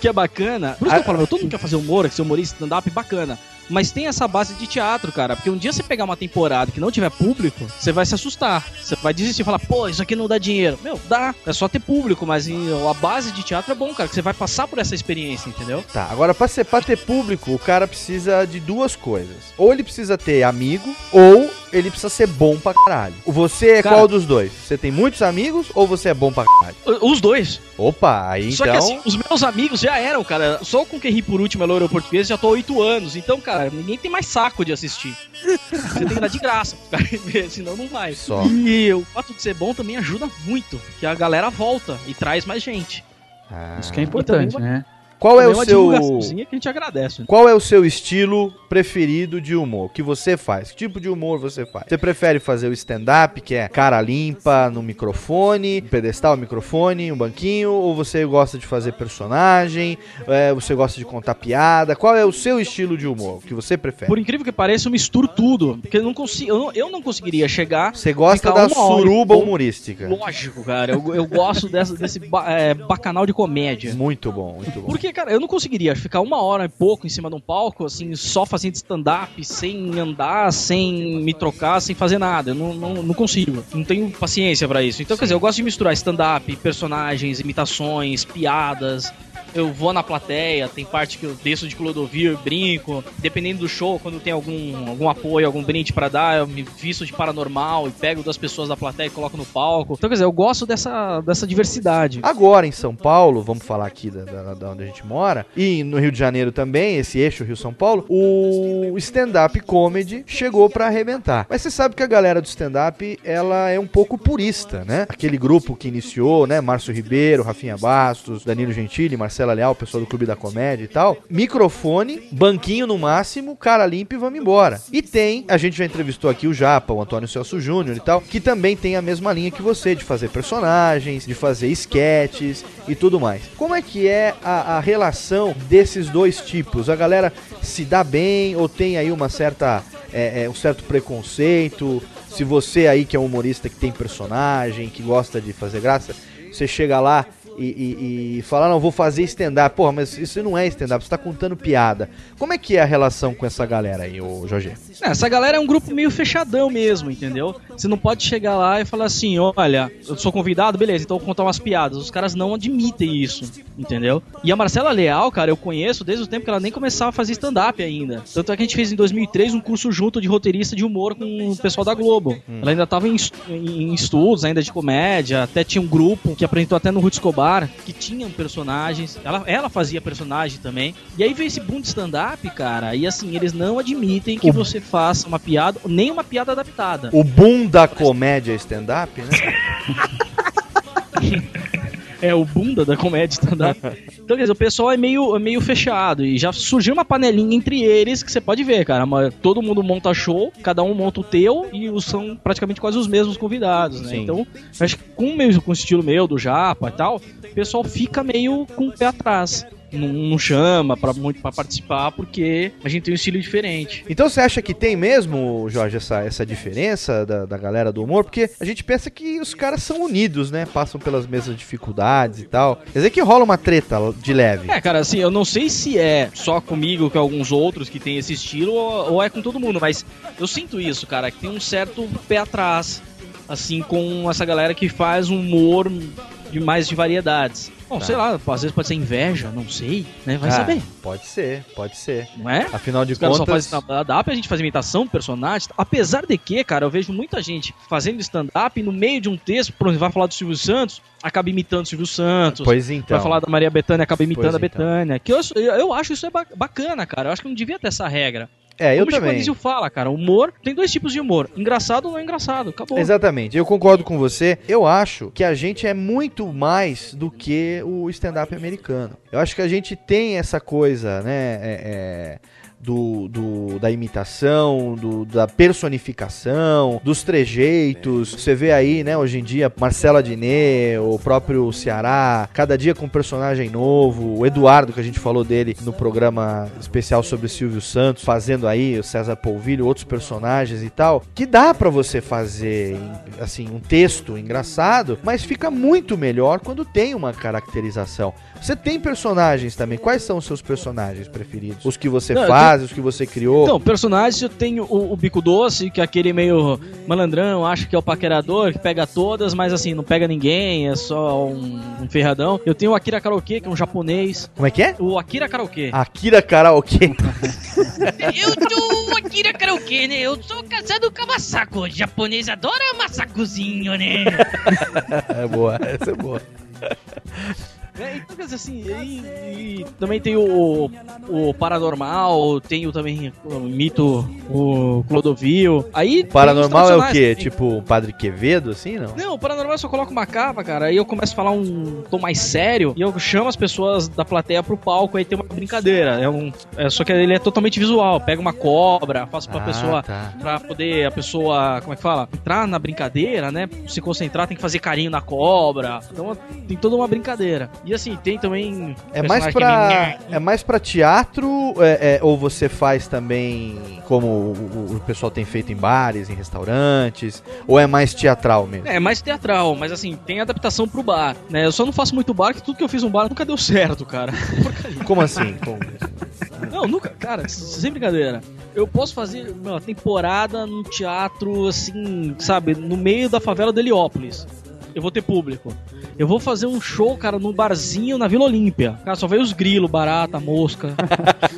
que é bacana. Por isso que eu falo, meu, todo mundo quer fazer humor, quer ser humorista, stand-up, bacana. Mas tem essa base de teatro, cara. Porque um dia você pegar uma temporada que não tiver público, você vai se assustar. Você vai desistir e falar, pô, isso aqui não dá dinheiro. Meu, dá. É só ter público, mas em- a base de teatro é bom, cara. Que você vai passar por essa experiência, entendeu? Tá, agora pra, ser, pra ter público, o cara precisa de duas coisas. Ou ele precisa ter amigo, ou ele precisa ser bom pra caralho. Você é Cara- qual dos dois? Você tem muitos amigos ou você é bom pra caralho? Os dois. Opa, aí Só então... que assim, os meus amigos já eram, cara. Só com quem ri por último é loiro português, já tô há oito anos. Então, cara, ninguém tem mais saco de assistir. Você tem que dar de graça pro cara ver, senão não vai. Só. E o fato de ser bom também ajuda muito, que a galera volta e traz mais gente. Ah. Isso que é importante, também né? Qual é o seu... que a gente agradece. Qual é o seu estilo preferido de humor? Que você faz? Que tipo de humor você faz? Você prefere fazer o stand-up, que é cara limpa no microfone, um pedestal, microfone, um banquinho? Ou você gosta de fazer personagem? É, você gosta de contar piada? Qual é o seu estilo de humor que você prefere? Por incrível que pareça, eu misturo tudo. Porque eu não consigo. Eu não, eu não conseguiria chegar. Você gosta da hora suruba humorística? Lógico, cara. Eu, eu gosto dessa, desse ba- é, bacanal de comédia. Muito bom, muito bom. Porque, cara, eu não conseguiria ficar uma hora e pouco em cima de um palco, assim, só fazendo stand-up, sem andar, sem me trocar, sem fazer nada. Eu não, não, não consigo. Não tenho paciência pra isso. Então, quer dizer, eu gosto de misturar stand-up, personagens, imitações, piadas. Eu vou na plateia, tem parte que eu desço de Clodovil e brinco. Dependendo do show, quando tem algum, algum apoio, algum brinde pra dar, eu me visto de paranormal e pego duas pessoas da plateia e coloco no palco. Então, quer dizer, eu gosto dessa, dessa diversidade. Agora em São Paulo, vamos falar aqui da, da, da onde a gente mora, e no Rio de Janeiro também, esse eixo Rio-São Paulo, o stand-up comedy chegou pra arrebentar. Mas você sabe que a galera do stand-up, ela é um pouco purista, né? Aquele grupo que iniciou, né? Márcio Ribeiro, Rafinha Bastos, Danilo Gentili, Marcelo Marcela Leal, pessoal do Clube da Comédia e tal. Microfone, banquinho no máximo, cara limpa e vamos embora. E tem, a gente já entrevistou aqui o Japa, o Antônio Celso Júnior e tal, que também tem a mesma linha que você, de fazer personagens, de fazer sketches e tudo mais. Como é que é a, a relação desses dois tipos? A galera se dá bem ou tem aí uma certa, é, é, um certo preconceito? Se você aí que é um humorista que tem personagem, que gosta de fazer graça, você chega lá e, e, e fala, não, vou fazer stand-up. Porra, mas isso não é stand-up, você tá contando piada. Como é que é a relação com essa galera aí, ô Jorge? Essa galera é um grupo meio fechadão mesmo, entendeu? Você não pode chegar lá e falar assim, olha, eu sou convidado, beleza, então eu vou contar umas piadas. Os caras não admitem isso, entendeu? E a Marcela Leal, cara, eu conheço desde o tempo que ela nem começava a fazer stand-up ainda. Tanto é que a gente fez em 2003 um curso junto de roteirista de humor com o pessoal da Globo. Ela ainda tava em, estu- em estudos ainda de comédia, até tinha um grupo que apresentou até no Ruth Escobar, que tinham personagens. Ela, ela fazia personagem também. E aí veio esse boom de stand-up, cara, e assim, eles não admitem que você faça uma piada, nem uma piada adaptada. O boom da comédia stand-up, né? É o bunda da comédia stand-up. Então, quer dizer, o pessoal é meio, é meio fechado. E já surgiu uma panelinha entre eles que você pode ver, cara. Todo mundo monta show, cada um monta o teu e os- são praticamente quase os mesmos convidados, né? Sim. Então, acho que com, mesmo, com o estilo meu, do Japa e tal, o pessoal fica meio com o pé atrás. Não, não chama pra, muito pra participar porque a gente tem um estilo diferente. Então você acha que tem mesmo, Jorge, essa, essa diferença da, da galera do humor? Porque a gente pensa que os caras são unidos, né? Passam pelas mesmas dificuldades e tal. Quer dizer que rola uma treta de leve. É, cara, assim, eu não sei se é só comigo que alguns outros que tem esse estilo ou, ou é com todo mundo, mas eu sinto isso, cara, que tem um certo pé atrás, assim, com essa galera que faz um humor de mais de variedades. Bom, Tá. sei lá, às vezes pode ser inveja, não sei, né? Vai Ah, saber. Pode ser, pode ser. Não é? Afinal de Os caras só contas. fazem stand-up, a gente faz imitação do personagem. Apesar de que, cara, eu vejo muita gente fazendo stand-up no meio de um texto, por exemplo, vai falar do Silvio Santos, acaba imitando o Silvio Santos. Pois então. Vai falar da Maria Bethânia, acaba imitando Pois a então. Betânia. Que eu, eu, acho isso é ba- bacana, cara. Eu acho que não devia ter essa regra. É, eu Como o também. Anísio fala, cara, humor tem dois tipos de humor. Engraçado ou não engraçado. Acabou. Exatamente, eu concordo com você. Eu acho que a gente é muito mais do que o stand-up americano. Eu acho que a gente tem essa coisa, né? é, é, do, do- da imitação, do- da personificação, dos trejeitos. Você vê aí, né, hoje em dia, Marcela Diné, o próprio Ceará, cada dia com um personagem novo. O Eduardo, que a gente falou dele no programa especial sobre Silvio Santos, fazendo aí o César Polvilho, outros personagens e tal, que dá pra você fazer, assim, um texto engraçado, mas fica muito melhor quando tem uma caracterização. Você tem personagens também. Quais são os seus personagens preferidos? Os que você Não, faz, os que você criou? Então, personagens eu tenho o, o Bico Doce, que é aquele meio malandrão, acha que é o paquerador, que pega todas, mas assim, não pega ninguém, é só um, um ferradão. Eu tenho o Akira Karaoke, que é um japonês. Como é que é? O Akira Karaoke. Akira Karaoke. Eu sou o Akira Karaoke, né? Eu sou casado com a Masako. O japonês adora Masakozinho, né? é boa, essa é boa. É, então, quer dizer, assim, e, e também tem o, o Paranormal, tenho também o mito, o Clodovil. Aí tem Paranormal é o quê? também. Tipo o Padre Quevedo, assim, não? Não, o paranormal eu só coloco uma capa, cara, aí eu começo a falar um tom mais sério e eu chamo as pessoas da plateia pro palco, aí tem uma brincadeira. É um, é, só que ele é totalmente visual. Pega uma cobra, faço pra Ah, pessoa. tá. Pra poder a pessoa, como é que fala? Entrar na brincadeira, né? Se concentrar, tem que fazer carinho na cobra. Então tem toda uma brincadeira. E assim, tem também. É mais pra, que é mais pra teatro é, é, ou você faz também como o, o- pessoal tem feito em bares, em restaurantes? Ou é mais teatral mesmo? É, mais teatral, mas assim, tem adaptação pro bar, né? Eu só não faço muito bar, que tudo que eu fiz no bar nunca deu certo, cara. Como assim? Como- Não, nunca, cara, sem brincadeira. Eu posso fazer uma temporada num teatro, assim, sabe, no meio da favela de Heliópolis. Eu vou ter público. Eu vou fazer um show, cara, num barzinho na Vila Olímpia. Cara, só veio os grilos, barata, mosca.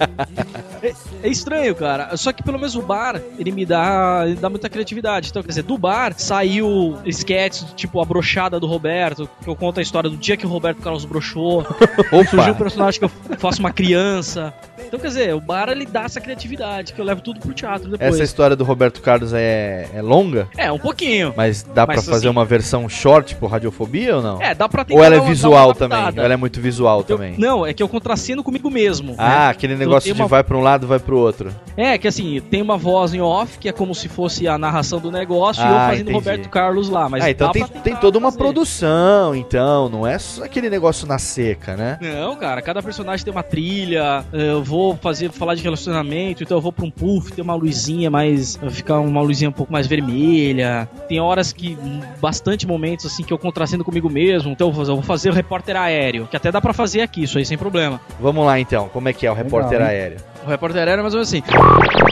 é, é estranho, cara. Só que pelo menos o bar, ele me dá, ele dá muita criatividade. Então, quer dizer, do bar saiu sketches, tipo a brochada do Roberto, que eu conto a história do dia que o Roberto Carlos brochou. Surgiu um personagem que eu faço uma criança. Então, quer dizer, o bar ele dá essa criatividade, que eu levo tudo pro teatro depois. Essa história do Roberto Carlos é, é longa? É, um pouquinho. Mas dá pra Mas, fazer assim, uma versão short tipo radiofobia ou não? É, dá pra tentar Ou ela é dar visual uma também? adaptada. Ela é muito visual também? Não, é que eu contraceno comigo mesmo. Ah, né? aquele Então negócio de uma- vai pra um lado, vai pro outro. É, que assim, tem uma voz em off, que é como se fosse a narração do negócio, e eu Ah, fazendo entendi. Roberto Carlos lá. Mas ah, então dá tem, pra tem toda uma produção, então. Não é só aquele negócio na seca, né? Não, cara, cada personagem tem uma trilha. Eu vou fazer falar de relacionamento, então eu vou pra um puff, tem uma luzinha mais. ficar uma luzinha um pouco mais vermelha. Tem horas que. bastante momentos assim que eu contracendo comigo mesmo. Então eu vou, eu vou fazer o repórter aéreo, que até dá pra fazer aqui, isso aí sem problema. Vamos lá então, como é que é o repórter hein? aéreo? O repórter aéreo é mais ou menos assim.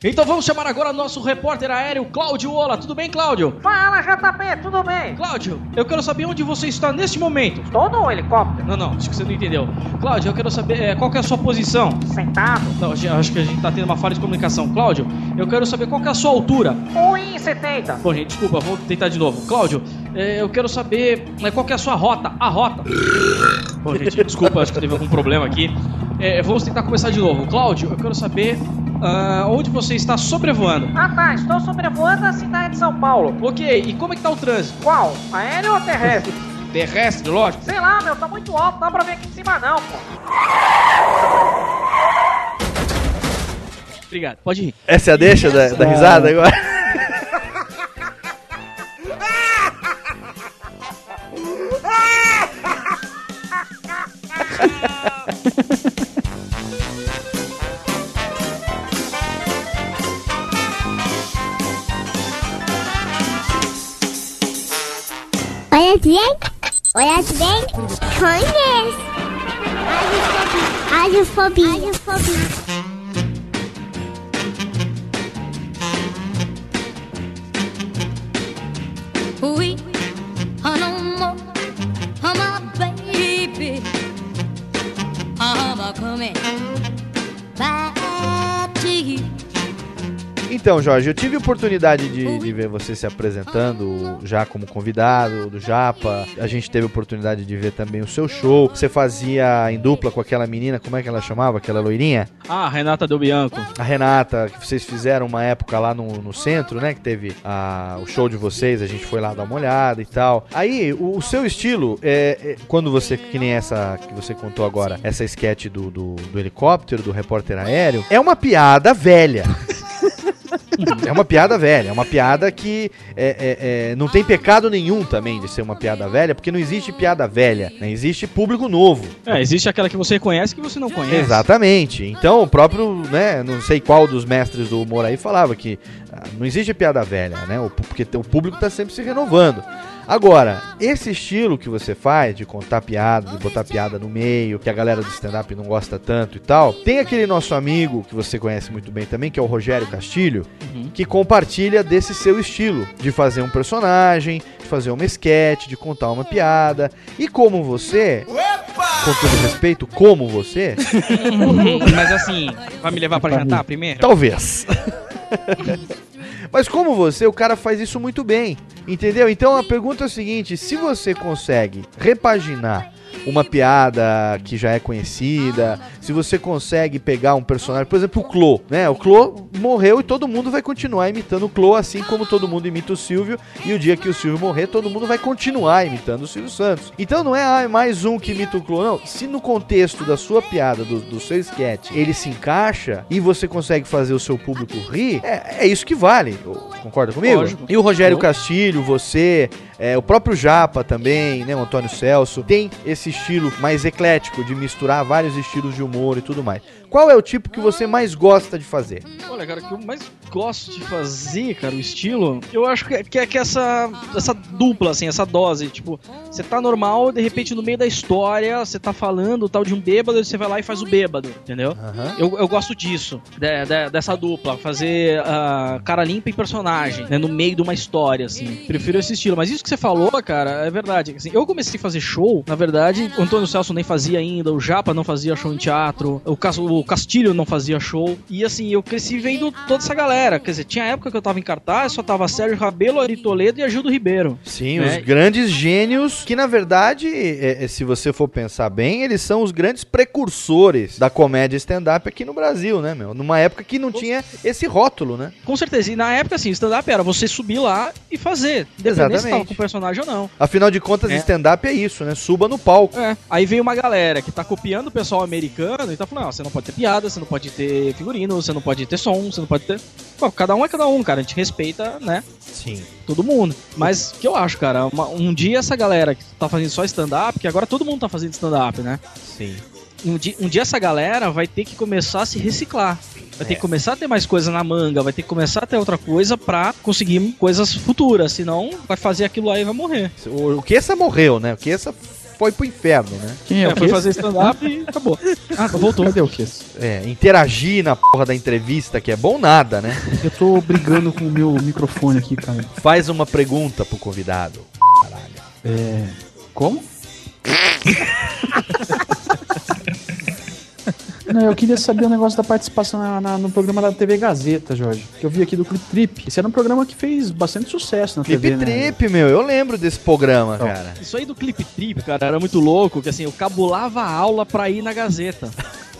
Então vamos chamar agora nosso repórter aéreo, Cláudio Ola. Tudo bem, Cláudio? Fala, JP, tudo bem? Cláudio, eu quero saber onde você está neste momento. Estou no helicóptero. Não, não, acho que você não entendeu. Cláudio, eu quero saber é, qual que é a sua posição. Sentado. Não, acho que a gente tá tendo uma falha de comunicação. Cláudio, eu quero saber qual que é a sua altura. 1,70. Bom, gente, desculpa, vou tentar de novo. Cláudio, é, eu quero saber é, qual que é a sua rota. A rota. Bom, gente, desculpa, acho que teve algum problema aqui. Vamos tentar começar de novo. Cláudio, eu quero saber ah, onde você está sobrevoando. Ah tá, estou sobrevoando a cidade de São Paulo. Ok, e como é que tá o trânsito? Qual? Aéreo ou terrestre? Terrestre, lógico. Sei lá, meu, tá muito alto, não dá pra ver aqui de cima não, pô. Obrigado, pode ir. Essa é a deixa da, da risada agora? Olha bem, olha bem, conhece. Radiofobia. Radiofobia. Oui, Então, Jorge, eu tive a oportunidade de, de ver você se apresentando já como convidado do Japa. A gente teve a oportunidade de ver também o seu show. Você fazia em dupla com aquela menina, como é que ela chamava? Aquela loirinha? Ah, Renata Del Bianco. A Renata, que vocês fizeram uma época lá no, no centro, né? Que teve a- o show de vocês, a gente foi lá dar uma olhada e tal. Aí, o, o seu estilo, é, é, quando você, que nem essa que você contou agora, essa sketch do, do, do helicóptero, do repórter aéreo, é uma piada velha. É uma piada velha, é uma piada que é, é, é, não tem pecado nenhum também de ser uma piada velha, porque não existe piada velha, né? existe público novo. É, existe aquela que você conhece que você não conhece. Exatamente. Então, o próprio, né, não sei qual dos mestres do humor aí falava que ah, não existe piada velha, né? Porque o público tá sempre se renovando. Agora, esse estilo que você faz de contar piada, de botar piada no meio, que a galera do stand-up não gosta tanto e tal, tem aquele nosso amigo que você conhece muito bem também, que é o Rogério Castilho, que compartilha desse seu estilo, de fazer um personagem, de fazer uma sketch, de contar uma piada. E como você, com todo respeito, como você, Mas assim, vai me levar pra jantar primeiro? Talvez. Mas como você, o cara faz isso muito bem, entendeu? Então a pergunta é a seguinte: se você consegue repaginar uma piada que já é conhecida, se você consegue pegar um personagem, por exemplo, o Clô, né? O Clô morreu e todo mundo vai continuar imitando o Clô, assim como todo mundo imita o Silvio, e o dia que o Silvio morrer, todo mundo vai continuar imitando o Silvio Santos. Então não é ah, é mais um que imita o Clô, não. Se no contexto da sua piada, do, do seu sketch, ele se encaixa e você consegue fazer o seu público rir, é, é isso que vale. Concorda comigo? Lógico. E o Rogério Castilho, você, é, o próprio Japa também, né, o Antônio Celso, tem esse estilo mais eclético de misturar vários estilos de humor e tudo mais. Qual é o tipo que você mais gosta de fazer? Olha, cara, o que eu mais gosto de fazer, cara, o estilo, eu acho que é, que é que essa, essa dupla, assim, essa dose. Tipo, você tá normal, de repente no meio da história, você tá falando tal de um bêbado, e você vai lá e faz o bêbado, entendeu? Eu, eu gosto disso, de- de- dessa dupla, fazer ah, cara limpa e personagem, né, no meio de uma história, assim. Prefiro esse estilo. Mas isso que você falou, cara, é verdade. Assim, eu comecei a fazer show, na verdade, o Antônio Celso nem fazia ainda, o Japa não fazia show em teatro, o, Cas- o Castilho não fazia show. E assim, eu cresci vendo toda essa galera. Quer dizer, tinha época que eu tava em cartaz, só tava Sérgio Rabelo, Ari Toledo e Agildo Ribeiro. Sim, né? os grandes gênios que, na verdade, é- é, se você for pensar bem, eles são os grandes precursores da comédia stand-up aqui no Brasil, né, meu? Numa época que não tinha esse rótulo, né? Com certeza. E na época, assim, stand-up era você subir lá e fazer. Independente se tava Exatamente. com o personagem ou não. Afinal de contas, É. stand-up é isso, né? Suba no palco. É. Aí veio uma galera que tá copiando o pessoal americano e tá falando, não, você não pode ter piada, você não pode ter figurino, você não pode ter som, você não pode ter... Pô, cada um é cada um, cara. A gente respeita, né? Sim. Todo mundo. Mas o que eu acho, cara, uma- um dia essa galera que tá fazendo só stand-up, que agora todo mundo tá fazendo stand-up, né? Sim. Um dia, um dia essa galera vai ter que começar a se reciclar. Vai ter que começar a ter mais coisa na manga, vai ter que começar a ter outra coisa pra conseguir coisas futuras, senão vai fazer aquilo aí e vai morrer. O, o que essa morreu, né? O que essa foi pro inferno, né? Quem é, É, foi fazer stand-up e acabou. Ah, voltou. Cadê o Kiss? É, interagir na porra da entrevista, que é bom nada, né? Eu tô brigando com o meu microfone aqui, cara. Faz uma pergunta pro convidado. É. Como? Não, eu queria saber o negócio da participação na- na- no programa da TV Gazeta, Jorge. Que eu vi aqui do Clip Trip. Esse era um programa que fez bastante sucesso na Clip TV, né? Trip, meu, eu lembro desse programa, Então. cara. Isso aí do Clip Trip, cara, era muito louco, que assim, eu cabulava a aula pra ir na Gazeta.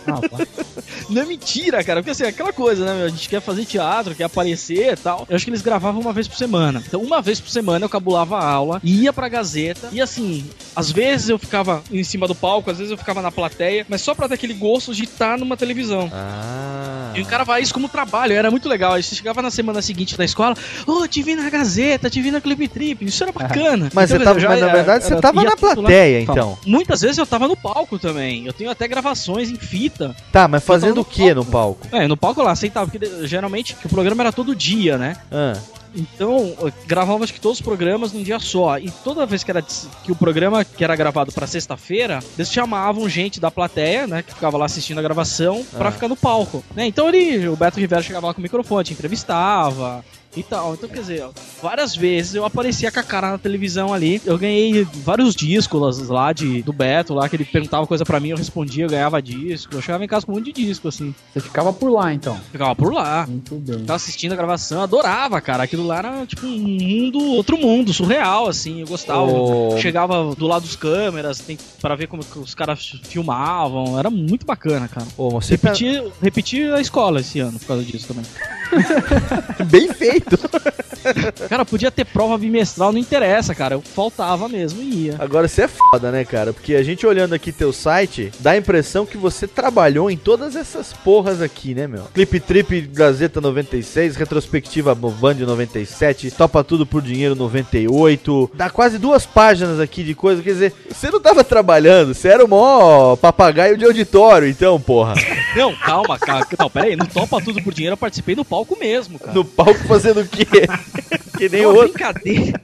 Ah, tá. Não é mentira, cara, porque assim, aquela coisa, né, a gente quer fazer teatro, quer aparecer e tal. Eu acho que eles gravavam uma vez por semana. Então, uma vez por semana eu cabulava a aula, ia pra Gazeta, e assim, às vezes eu ficava em cima do palco, às vezes eu ficava na plateia, mas só pra ter aquele gosto de estar numa televisão. Ah. E encarava isso como trabalho, era muito legal. Aí você chegava na semana seguinte da escola, ô, te vi na Gazeta, te vi na Clip Trip, isso era bacana. Mas você quer tava- dizer, mas na era- verdade você era- tava ia na lá. plateia, Fala. então. Muitas vezes eu tava no palco também. Eu tenho até gravações em fita. Tá, mas fazendo no o que no palco? É, no palco lá, sentava, porque geralmente que o programa era todo dia, né? Ah. Então, gravava acho que todos os programas num dia só. E toda vez que era que o programa que era gravado pra sexta-feira, eles chamavam gente da plateia, né, que ficava lá assistindo a gravação, pra Ah. ficar no palco, né? Então ele, o Beto Rivera chegava lá com o microfone, te entrevistava e tal. Então, quer dizer, várias vezes eu aparecia com a cara na televisão ali. Eu ganhei vários discos lá de, do Beto, lá, que ele perguntava coisa pra mim, eu respondia, eu ganhava disco. Eu chegava em casa com um monte de disco, assim. Você ficava por lá, então. Ficava por lá. Muito bem. Tava assistindo a gravação, adorava, cara. Aquilo lá era tipo um mundo, outro mundo, surreal, assim. Eu gostava. Ô. Chegava do lado dos câmeras tem, pra ver como os caras filmavam. Era muito bacana, cara. Ô, você Repeti, repeti a escola esse ano por causa disso também. Bem feito. Cara, podia ter prova bimestral, não interessa, cara. Eu faltava mesmo e ia. Agora você é foda, né, cara? Porque a gente olhando aqui teu site, dá a impressão que você trabalhou em todas essas porras aqui, né, meu? Clip Trip Gazeta 96, Retrospectiva Band 97, Topa Tudo por Dinheiro 98. Dá quase duas páginas aqui de coisa. Quer dizer, você não tava trabalhando, você era o maior papagaio de auditório, então, porra. Não, calma, cara. Não, pera aí. No Topa Tudo por Dinheiro eu participei no palco mesmo, cara. No palco fazendo o quê? que nem Era o uma outro. brincadeira.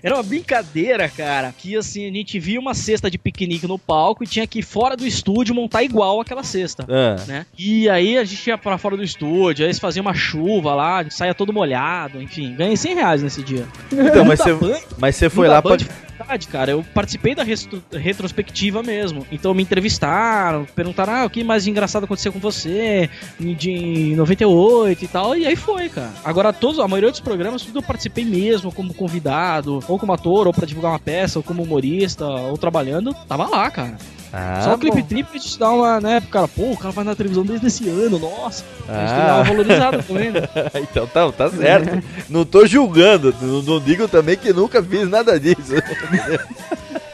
Era uma brincadeira, cara. Que assim, a gente via uma cesta de piquenique no palco e tinha que ir fora do estúdio montar igual aquela cesta. Ah. Né? E aí a gente ia pra fora do estúdio, aí eles faziam uma chuva lá, saia todo molhado, enfim. Ganhei 100 reais nesse dia. Então, mas você, mas você foi lá pra. Verdade, cara. Eu participei da retrospectiva mesmo. Então me entrevistaram, perguntaram: ah, o que mais engraçado aconteceu com você de 98 e tal. E aí foi, cara. Agora, todos, a maioria dos programas, tudo eu participei mesmo, como convidado, ou como ator, ou pra divulgar uma peça, ou como humorista, ou trabalhando. Tava lá, cara. Ah, Só o Clipe. Trip a gente dá uma, né, pro cara, pô, o cara vai na televisão desde esse ano, nossa. A gente tem que dar Ah. uma valorizada também, né? então tá, tá certo. Não tô julgando. Não, não digo também que nunca fiz nada disso.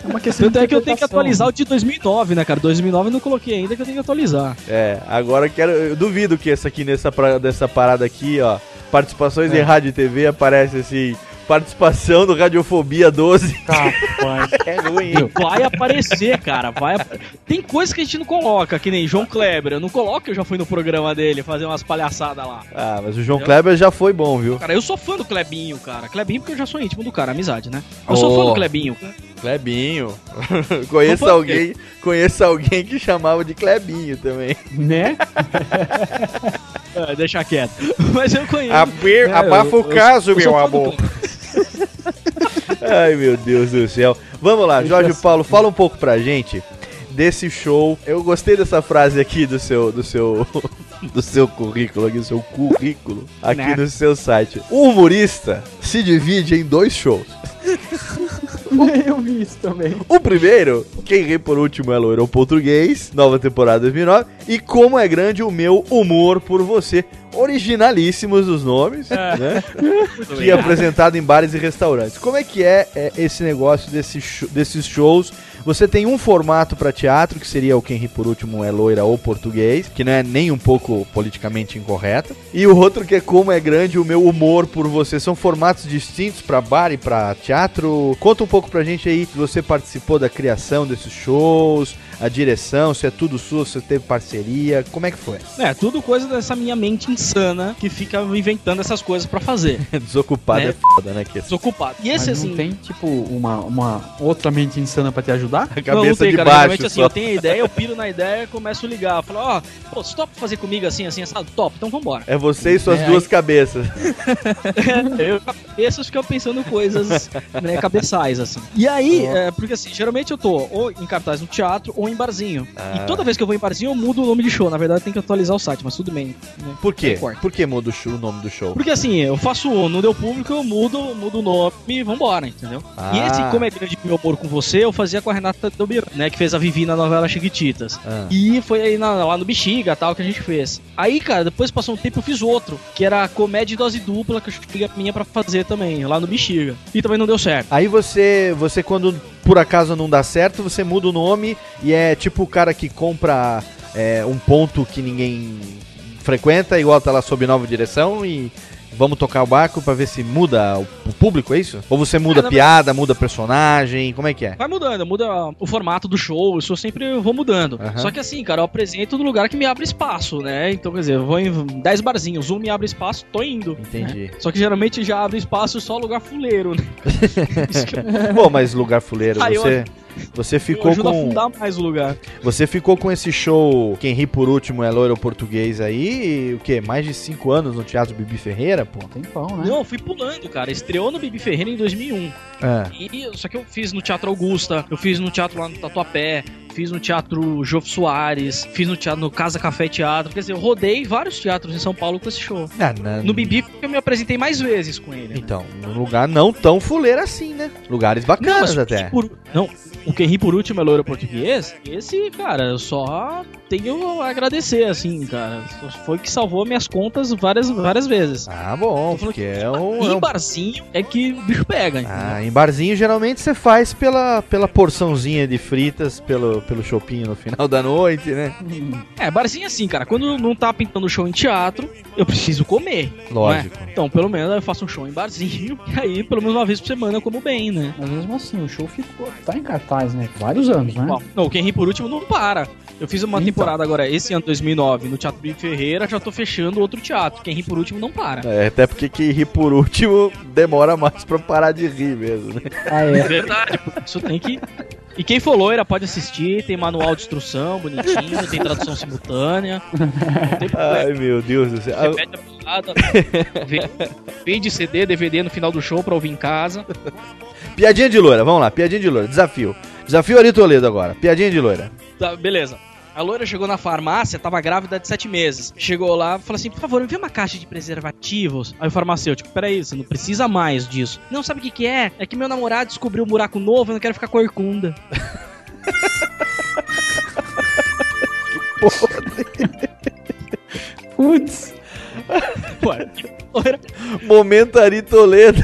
É uma questão Tanto é que eu tenho que atualizar o de 2009, né, cara? 2009 eu não coloquei ainda que eu tenho que atualizar. É, agora eu quero. Eu duvido que essa aqui nessa pra- dessa parada aqui, ó. Participações É. em rádio e TV aparece assim. Participação do Radiofobia 12. Rapaz. É ruim, hein? Vai aparecer, cara. Vai ap- Tem coisas que a gente não coloca, que nem João Kleber. Eu não coloco que eu já fui no programa dele fazer umas palhaçadas lá. Ah, mas o João Kleber já foi bom, viu? Cara, eu sou fã do Klebinho, cara. Klebinho porque eu já sou íntimo do cara, amizade, né? Eu sou Oh. fã do Klebinho. Klebinho. conheço alguém, conheço alguém que chamava de Klebinho também. Né? É, deixa quieto. Mas eu conheço. Abrir- É, abafa eu- o eu- caso, eu sou meu amor. Ai, meu Deus do céu. Vamos lá, Jorge Paulo, fala um pouco pra gente desse show. Eu gostei dessa frase aqui do seu do seu do seu currículo aqui, do seu currículo aqui Né? no seu site. O humorista se divide em dois shows. Eu vi isso também. O primeiro, quem ri por último é loiro português, nova temporada 2009, e como é grande o meu humor por você. Originalíssimos os nomes, né? que é apresentado em bares e restaurantes. Como é que é, é, esse negócio desse desses shows? Você tem um formato para teatro, que seria o Quem Ri Por Último é Loira ou Português, que não é nem um pouco politicamente incorreto. E o outro que é Como é Grande o Meu Humor por Você. São formatos distintos para bar e para teatro. Conta um pouco pra gente aí se você participou da criação desses shows, a direção, se é tudo sua, se você teve parceria, como é que foi? É, tudo coisa dessa minha mente insana que fica inventando essas coisas pra fazer. Desocupado Né? é foda, né, Kessa? Desocupado. E esse Mas assim. não tem, tipo, uma, uma outra mente insana pra te ajudar? Não, não tem, cara. Geralmente assim, eu tenho a ideia, eu piro na ideia, começo a ligar. Falo, ó, pô, você topa fazer comigo assim, assim, assado? Top, então vambora. É você e suas É, duas aí- cabeças. eu cabeças ficam pensando coisas né, cabeçais, assim. E aí, é, porque assim, geralmente eu tô ou em cartaz no teatro ou em barzinho. Ah. E toda vez que eu vou em barzinho, eu mudo o nome de show. Na verdade, tem que atualizar o site, mas tudo bem. né? Por quê? Corta. Por que muda o, nome do show? Porque assim, eu faço não deu público, eu mudo, mudo o nome e vambora, entendeu? E Ah. esse, como é grande meu amor com você, eu fazia com a Renata Delbiro, né? Que fez a Vivi na novela Chiquititas. Ah. E foi aí na- lá no Bexiga tal que a gente fez. Aí, cara, depois passou um tempo eu fiz outro, que era comédia em dose dupla, que eu cheguei minha pra fazer também, lá no Bexiga. E também não deu certo. Aí você, você quando por acaso não dá certo, você muda o nome e é tipo o cara que compra é, um ponto que ninguém frequenta, igual tá lá sob nova direção e vamos tocar o barco pra ver se muda o, público, é isso? Ou você muda É, piada, muda personagem, como é que é? Vai mudando, muda o formato do show, isso eu sempre vou mudando. Aham. Só que assim, cara, eu apresento no lugar que me abre espaço, né? Então, quer dizer, eu vou em 10 barzinhos, um me abre espaço, tô indo. Entendi. né? Só que geralmente já abre espaço só lugar fuleiro, né? Que Pô, mas lugar fuleiro, Aí eu- você ficou ajudo a com fundar mais o lugar. você ficou com esse show Quem ri por último é loiro português aí, o quê? Mais de cinco anos no Teatro Bibi Ferreira, pô. Tempão, né? Não, eu fui pulando, cara. Estreou no Bibi Ferreira em 2001. É. E, só que eu fiz no Teatro Augusta, eu fiz no teatro lá no Tatuapé, fiz no Teatro Jô Soares, fiz no teatro no Casa Café Teatro. Quer dizer, eu rodei vários teatros em São Paulo com esse show. Ah, na- No Bibi eu me apresentei mais vezes com ele. né? Então, num lugar não tão fuleiro assim, né? Lugares bacanas mas até. Por- não, o Quem Ri Por Último é Loiro Português, esse, cara, eu só tenho a agradecer, assim, cara. Foi que salvou minhas contas várias, várias vezes. Ah, bom, porque é um. E é em um- barzinho é que o bicho pega, entendeu? Ah, em barzinho geralmente você faz pela, pela porçãozinha de fritas, pelo, pelo chopinho no final da noite, né? É, barzinho assim, cara. Quando não tá pintando show em teatro, eu preciso comer. Lógico. é? Então, pelo menos eu faço um show em barzinho. E aí, pelo menos uma vez por semana eu como bem, né? Mas mesmo assim, o show ficou. Tá em cartaz, né? Vários anos, né? Bom, não, quem ri por último não para. Eu fiz uma Então. temporada agora, esse ano 2009, no Teatro Bibi Ferreira, já tô fechando outro teatro. Quem ri por último não para. É, até porque quem ri por último demora mais pra parar de rir mesmo, né? Ah, É é. verdade, isso tem que. E quem for loira pode assistir, tem manual de instrução bonitinho, tem tradução simultânea. Ai, meu Deus do céu. Repete a piada, vende CD, DVD no final do show pra ouvir em casa. Piadinha de loira, vamos lá, piadinha de loira, desafio. Desafio Ari Toledo agora, piadinha de loira. Tá, beleza. A loira chegou na farmácia, tava grávida de sete meses. Chegou lá, falou assim: por favor, me vê uma caixa de preservativos. Aí o farmacêutico, peraí, você não precisa mais disso. Não, sabe o que, que é? É que meu namorado descobriu um buraco novo, eu não quero ficar corcunda. Putz. Ué, loira. Momento Ari Toledo.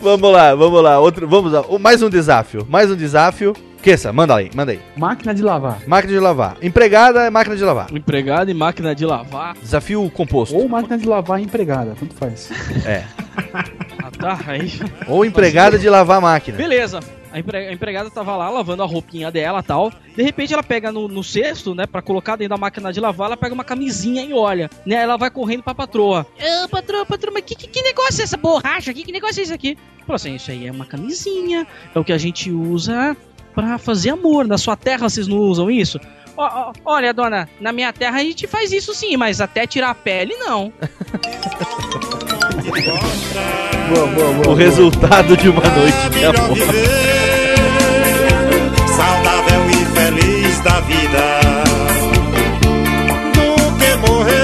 Vamos lá, vamos lá. Outro, vamos lá. Mais um desafio. Mais um desafio. Queça, manda aí, manda aí. Máquina de lavar. Máquina de lavar. Empregada é máquina de lavar. Empregado e máquina de lavar. Desafio composto. Ou máquina de lavar empregada, tanto faz. É. Ah, tá, aí. Ou empregada de lavar máquina. Beleza. A, empre- a empregada tava lá lavando a roupinha dela tal. De repente ela pega no, no cesto, né, pra colocar dentro da máquina de lavar, ela pega uma camisinha e olha, né? Ela vai correndo pra patroa. Ô, patrão, patrão, mas que, que, que negócio é essa borracha aqui? Que negócio é esse aqui? Falou assim: Isso aí é uma camisinha, é o que a gente usa pra fazer amor. Na sua terra vocês não usam isso? Olha, dona, na minha terra a gente faz isso sim, mas até tirar a pele, não. O resultado de uma noite de amor. Saudável e feliz. da vida do que morrer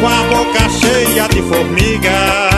com a boca cheia de formiga.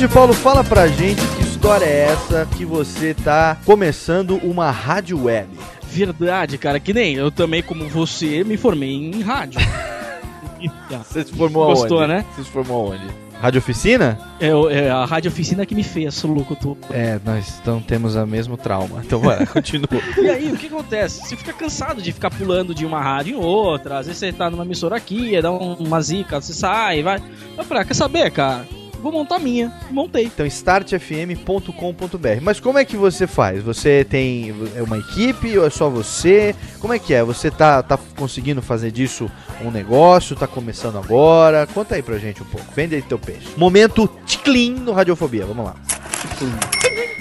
Jorge Paulo, fala pra gente que história é essa que você tá começando uma rádio web. Verdade, cara, que nem eu também, como você, me formei em rádio. Você se formou Gostou, aonde? né? Você se formou aonde? Rádio Oficina? É, é a rádio oficina que me fez, louco tu. É, nós então temos o mesmo trauma. Então vai, continua. E aí, o que acontece? Você fica cansado de ficar pulando de uma rádio em outra, às vezes você tá numa emissora aqui, dá um- uma zica, você sai, vai. Eu falei, quer saber, cara? Vou montar a minha. Montei. Então, startfm.com.br. Mas como é que você faz? Você tem é uma equipe ou é só você? Como é que é? Você tá, tá conseguindo fazer disso um negócio? Tá começando agora? Conta aí pra gente um pouco. Vende aí teu peixe. Momento ticlin no Radiofobia. Vamos lá.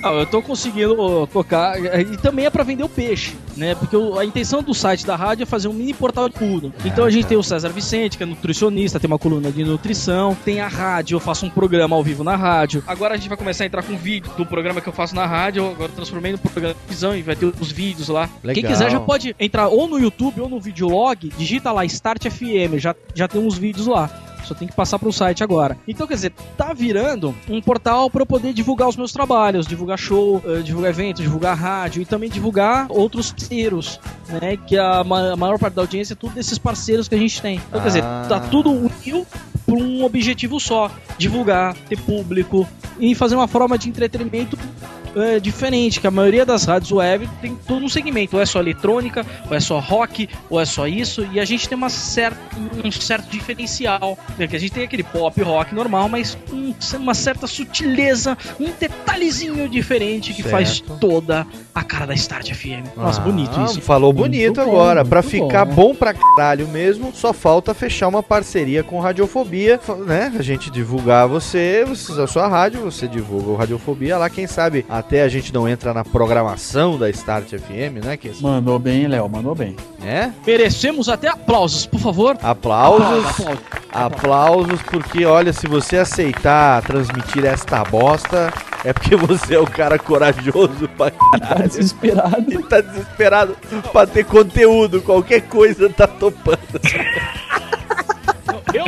Ah, eu tô conseguindo tocar. E também é pra vender o peixe, né? Porque a intenção do site da rádio é fazer um mini portal de tudo. Então a gente tem o César Vicente, que é nutricionista, tem uma coluna de nutrição, tem a rádio, eu faço um programa ao vivo na rádio. Agora a gente vai começar a entrar com vídeo do programa que eu faço na rádio. eu Agora transformei no programa de televisão e vai ter os vídeos lá. Quem Legal. quiser já pode entrar ou no YouTube ou no Videolog, digita lá Start FM, já, já tem uns vídeos lá. Só tem que passar pro site agora. Então, quer dizer, tá virando um portal para eu poder divulgar os meus trabalhos, divulgar show, eh, divulgar eventos, divulgar rádio e também divulgar outros parceiros, né? Que a, ma- a maior parte da audiência é tudo desses parceiros que a gente tem. Então, quer dizer, Ah. tá tudo unido por um objetivo só: divulgar, ter público e fazer uma forma de entretenimento é, diferente, que a maioria das rádios web tem todo um segmento, ou é só eletrônica, ou é só rock, ou é só isso, e a gente tem uma certa, um certo diferencial, né, que a gente tem aquele pop rock normal, mas um- uma certa sutileza, um detalhezinho diferente que faz Certo. toda a cara da Start FM. Nossa, Ah, bonito isso. Falou bonito Muito bom, agora. muito pra bom, ficar né? bom, pra caralho mesmo, só falta fechar uma parceria com Radiofobia, né? A gente divulgar você, você- a sua rádio, você divulga o Radiofobia lá. Quem sabe até a gente não entra na programação da Start FM, né? Que Mandou bem, Léo, mandou bem. é? Merecemos até aplausos, por favor. Aplausos. Aplausos. Aplausos, porque olha, se você aceitar transmitir esta bosta, é porque você é o cara corajoso pra caralho. Tá desesperado. E tá desesperado pra ter conteúdo, qualquer coisa tá topando. Eu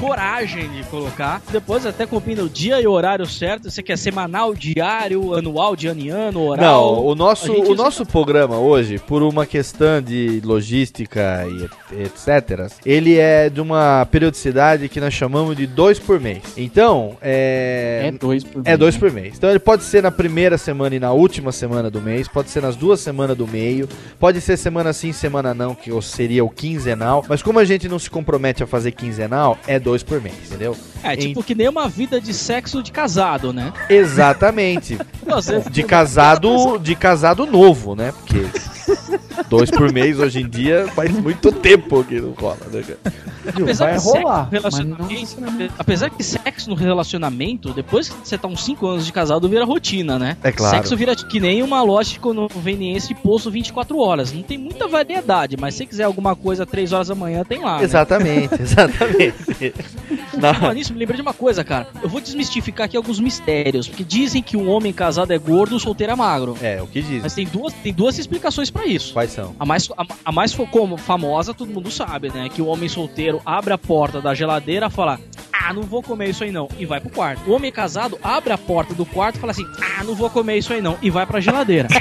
coragem de colocar. Depois até combina o dia e o horário certo. Você quer semanal, diário, anual, de ano em ano, oral? Não, o nosso, o nosso programa hoje, por uma questão de logística e et- etc., ele é de uma periodicidade que nós chamamos de dois por mês. Então, é. É dois por É mês, dois né? por mês. Então ele pode ser na primeira semana e na última semana do mês, pode ser nas duas semanas do meio, pode ser semana sim, semana não, que seria o quinzenal. Mas como a gente não se compromete a fazer quinzenal, é dois por mês, entendeu? É tipo que nem uma vida de sexo de casado, né? Exatamente. De casado, de casado novo, né? Porque dois por mês hoje em dia faz muito tempo que não rola, né, cara? Apesar vai rolar, sexo no relacionamento, apesar que sexo no relacionamento, depois que você tá uns 5 anos de casado, vira rotina, né? É claro. Sexo vira que nem uma loja de conveniência de posto 24 horas. Não tem muita variedade, mas se você quiser alguma coisa 3 horas da manhã, tem lá. né? Exatamente, Falar nisso, me lembrei de uma coisa, cara. Eu vou desmistificar aqui alguns mistérios, porque dizem que um homem casado é gordo, o solteiro é magro. É, o que diz. Mas tem duas, tem duas explicações pra isso. Quais são? A mais, a, a mais como famosa, todo mundo sabe, né? Que o homem solteiro abre a porta da geladeira e fala: Ah, não vou comer isso aí não. E vai pro quarto. O homem casado abre a porta do quarto e fala assim: Ah, não vou comer isso aí não. E vai pra geladeira.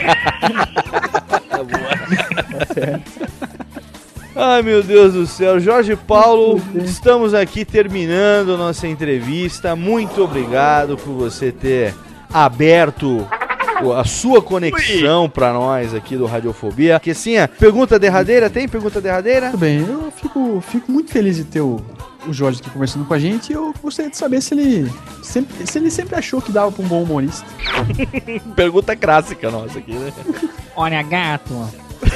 Ai meu Deus do céu, Jorge Paulo, estamos aqui terminando nossa entrevista. Muito obrigado por você ter aberto a sua conexão pra nós aqui do Radiofobia. Que sim, pergunta derradeira, tem pergunta derradeira? Tudo bem, eu fico, fico muito feliz de ter o, o Jorge aqui conversando com a gente e eu gostaria de saber se ele sempre, se ele sempre achou que dava pra um bom humorista. pergunta clássica nossa aqui, né? Olha, gato.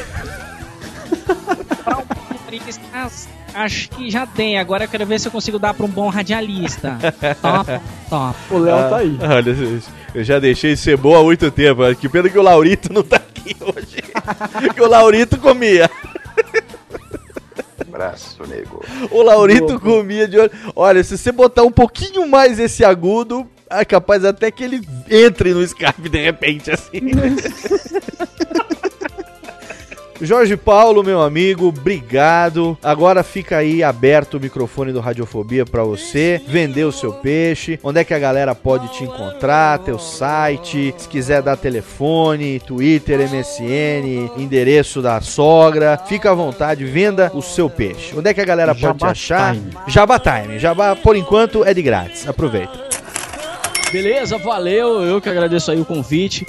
Acho que já tem. Agora eu quero ver se eu consigo dar pra um bom radialista. Top, top. O Léo Ah, tá aí. Olha, eu já deixei de ser boa há muito tempo. Que pena que o Laurito não tá aqui hoje. que o Laurito comia. Braço, nego. O Laurito comia de olho. Olha, se você botar um pouquinho mais esse agudo, é capaz até que ele entre no Skype de repente, assim. Jorge Paulo, meu amigo, obrigado. Agora fica aí aberto o microfone do Radiofobia pra você vender o seu peixe. Onde é que a galera pode te encontrar? Teu site, se quiser dar telefone, Twitter, MSN, endereço da sogra. Fica à vontade, venda o seu peixe. Onde é que a galera pode te achar? Time. Jabá Time. Jabá, por enquanto, é de grátis. Aproveita. Beleza, valeu. Eu que agradeço aí o convite.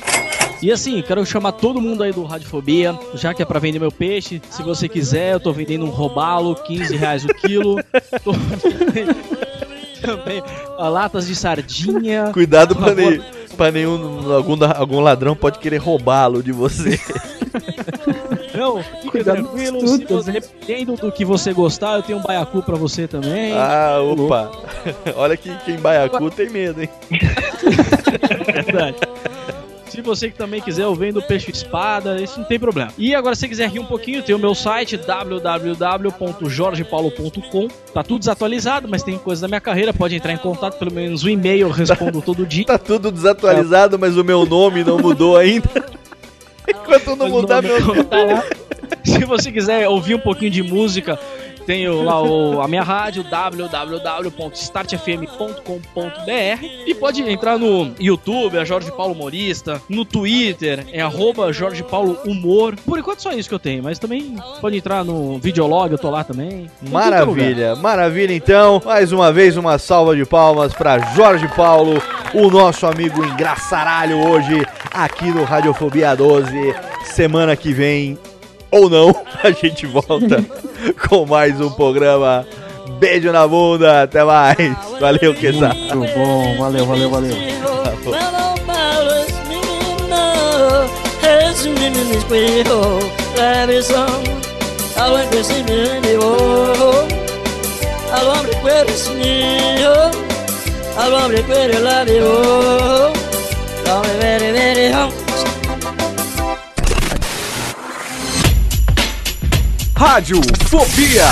E assim, quero chamar todo mundo aí do Radiofobia, já que é pra vender meu peixe. Se você quiser, eu tô vendendo um robalo, 15 reais o quilo. Tô vendendo também latas de sardinha. Cuidado pra, nem, pra nenhum algum, algum ladrão pode querer roubá-lo de você. Não, Cuidado tranquilo. com as Se você, dependendo do que você gostar, eu tenho um baiacu pra você também. ah, opa. Olha que quem baiacu tem medo, hein? Verdade. Se você que também quiser, eu vendo peixe espada, isso não tem problema. E agora, se você quiser rir um pouquinho, tem o meu site www.jorgepaulo.com. Tá tudo desatualizado, mas tem coisa da minha carreira. Pode entrar em contato, pelo menos um e-mail eu respondo todo dia. Tá tudo desatualizado, mas o meu nome não mudou ainda. Enquanto não Mas mudar meu não, nome. tá lá. Se você quiser ouvir um pouquinho de música, tenho lá o- a minha rádio www.startfm.com.br e pode entrar no YouTube, é Jorge Paulo Humorista, no Twitter é arroba Jorge Paulo Humor. Por enquanto só isso que eu tenho, mas também pode entrar no Videolog, eu tô lá também. Maravilha, maravilha então. Mais uma vez uma salva de palmas para Jorge Paulo, o nosso amigo engraçaralho hoje aqui no Radiofobia 12. Semana que vem ou não, a gente volta com mais um programa. Beijo na bunda, até mais. Valeu, Quesada. Muito bom, valeu, valeu, valeu. Al al hombre que eres mío, al hombre que eres la vivo, al hombre very, very home. Rádio Fobia.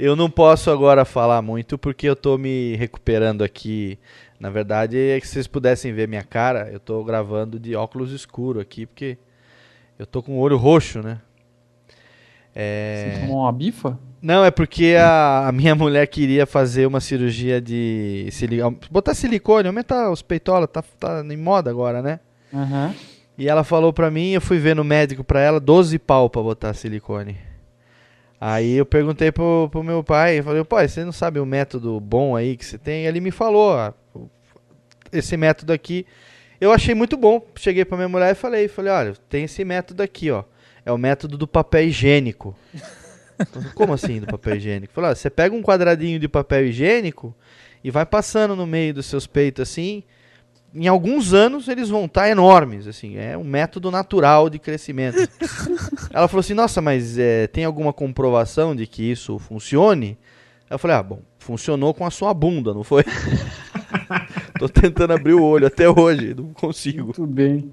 Eu não posso agora falar muito porque eu tô me recuperando aqui. Na verdade, é que se vocês pudessem ver minha cara, eu tô gravando de óculos escuro aqui porque eu tô com o olho roxo, né? É... Você tomou uma bifa? Não, é porque a, a minha mulher queria fazer uma cirurgia de sili... botar silicone, aumentar os peitolas, tá, tá em moda agora, né? Aham. E ela falou pra mim, eu fui ver no médico pra ela, 12 pau pra botar silicone. Aí eu perguntei pro, pro meu pai, eu falei, pai, você não sabe o método bom aí que você tem? Ele me falou, ó, esse método aqui, eu achei muito bom. Cheguei pra minha mulher e falei, falei, olha, tem esse método aqui, ó. É o método do papel higiênico. Como assim do papel higiênico? Falei, ó, você pega um quadradinho de papel higiênico e vai passando no meio dos seus peitos assim. Em alguns anos eles vão estar enormes, assim, é um método natural de crescimento. Ela falou assim, nossa, mas é, tem alguma comprovação de que isso funcione? Eu falei, ah, bom, funcionou com a sua bunda, não foi? Tô tentando abrir o olho até hoje, não consigo. Muito bem.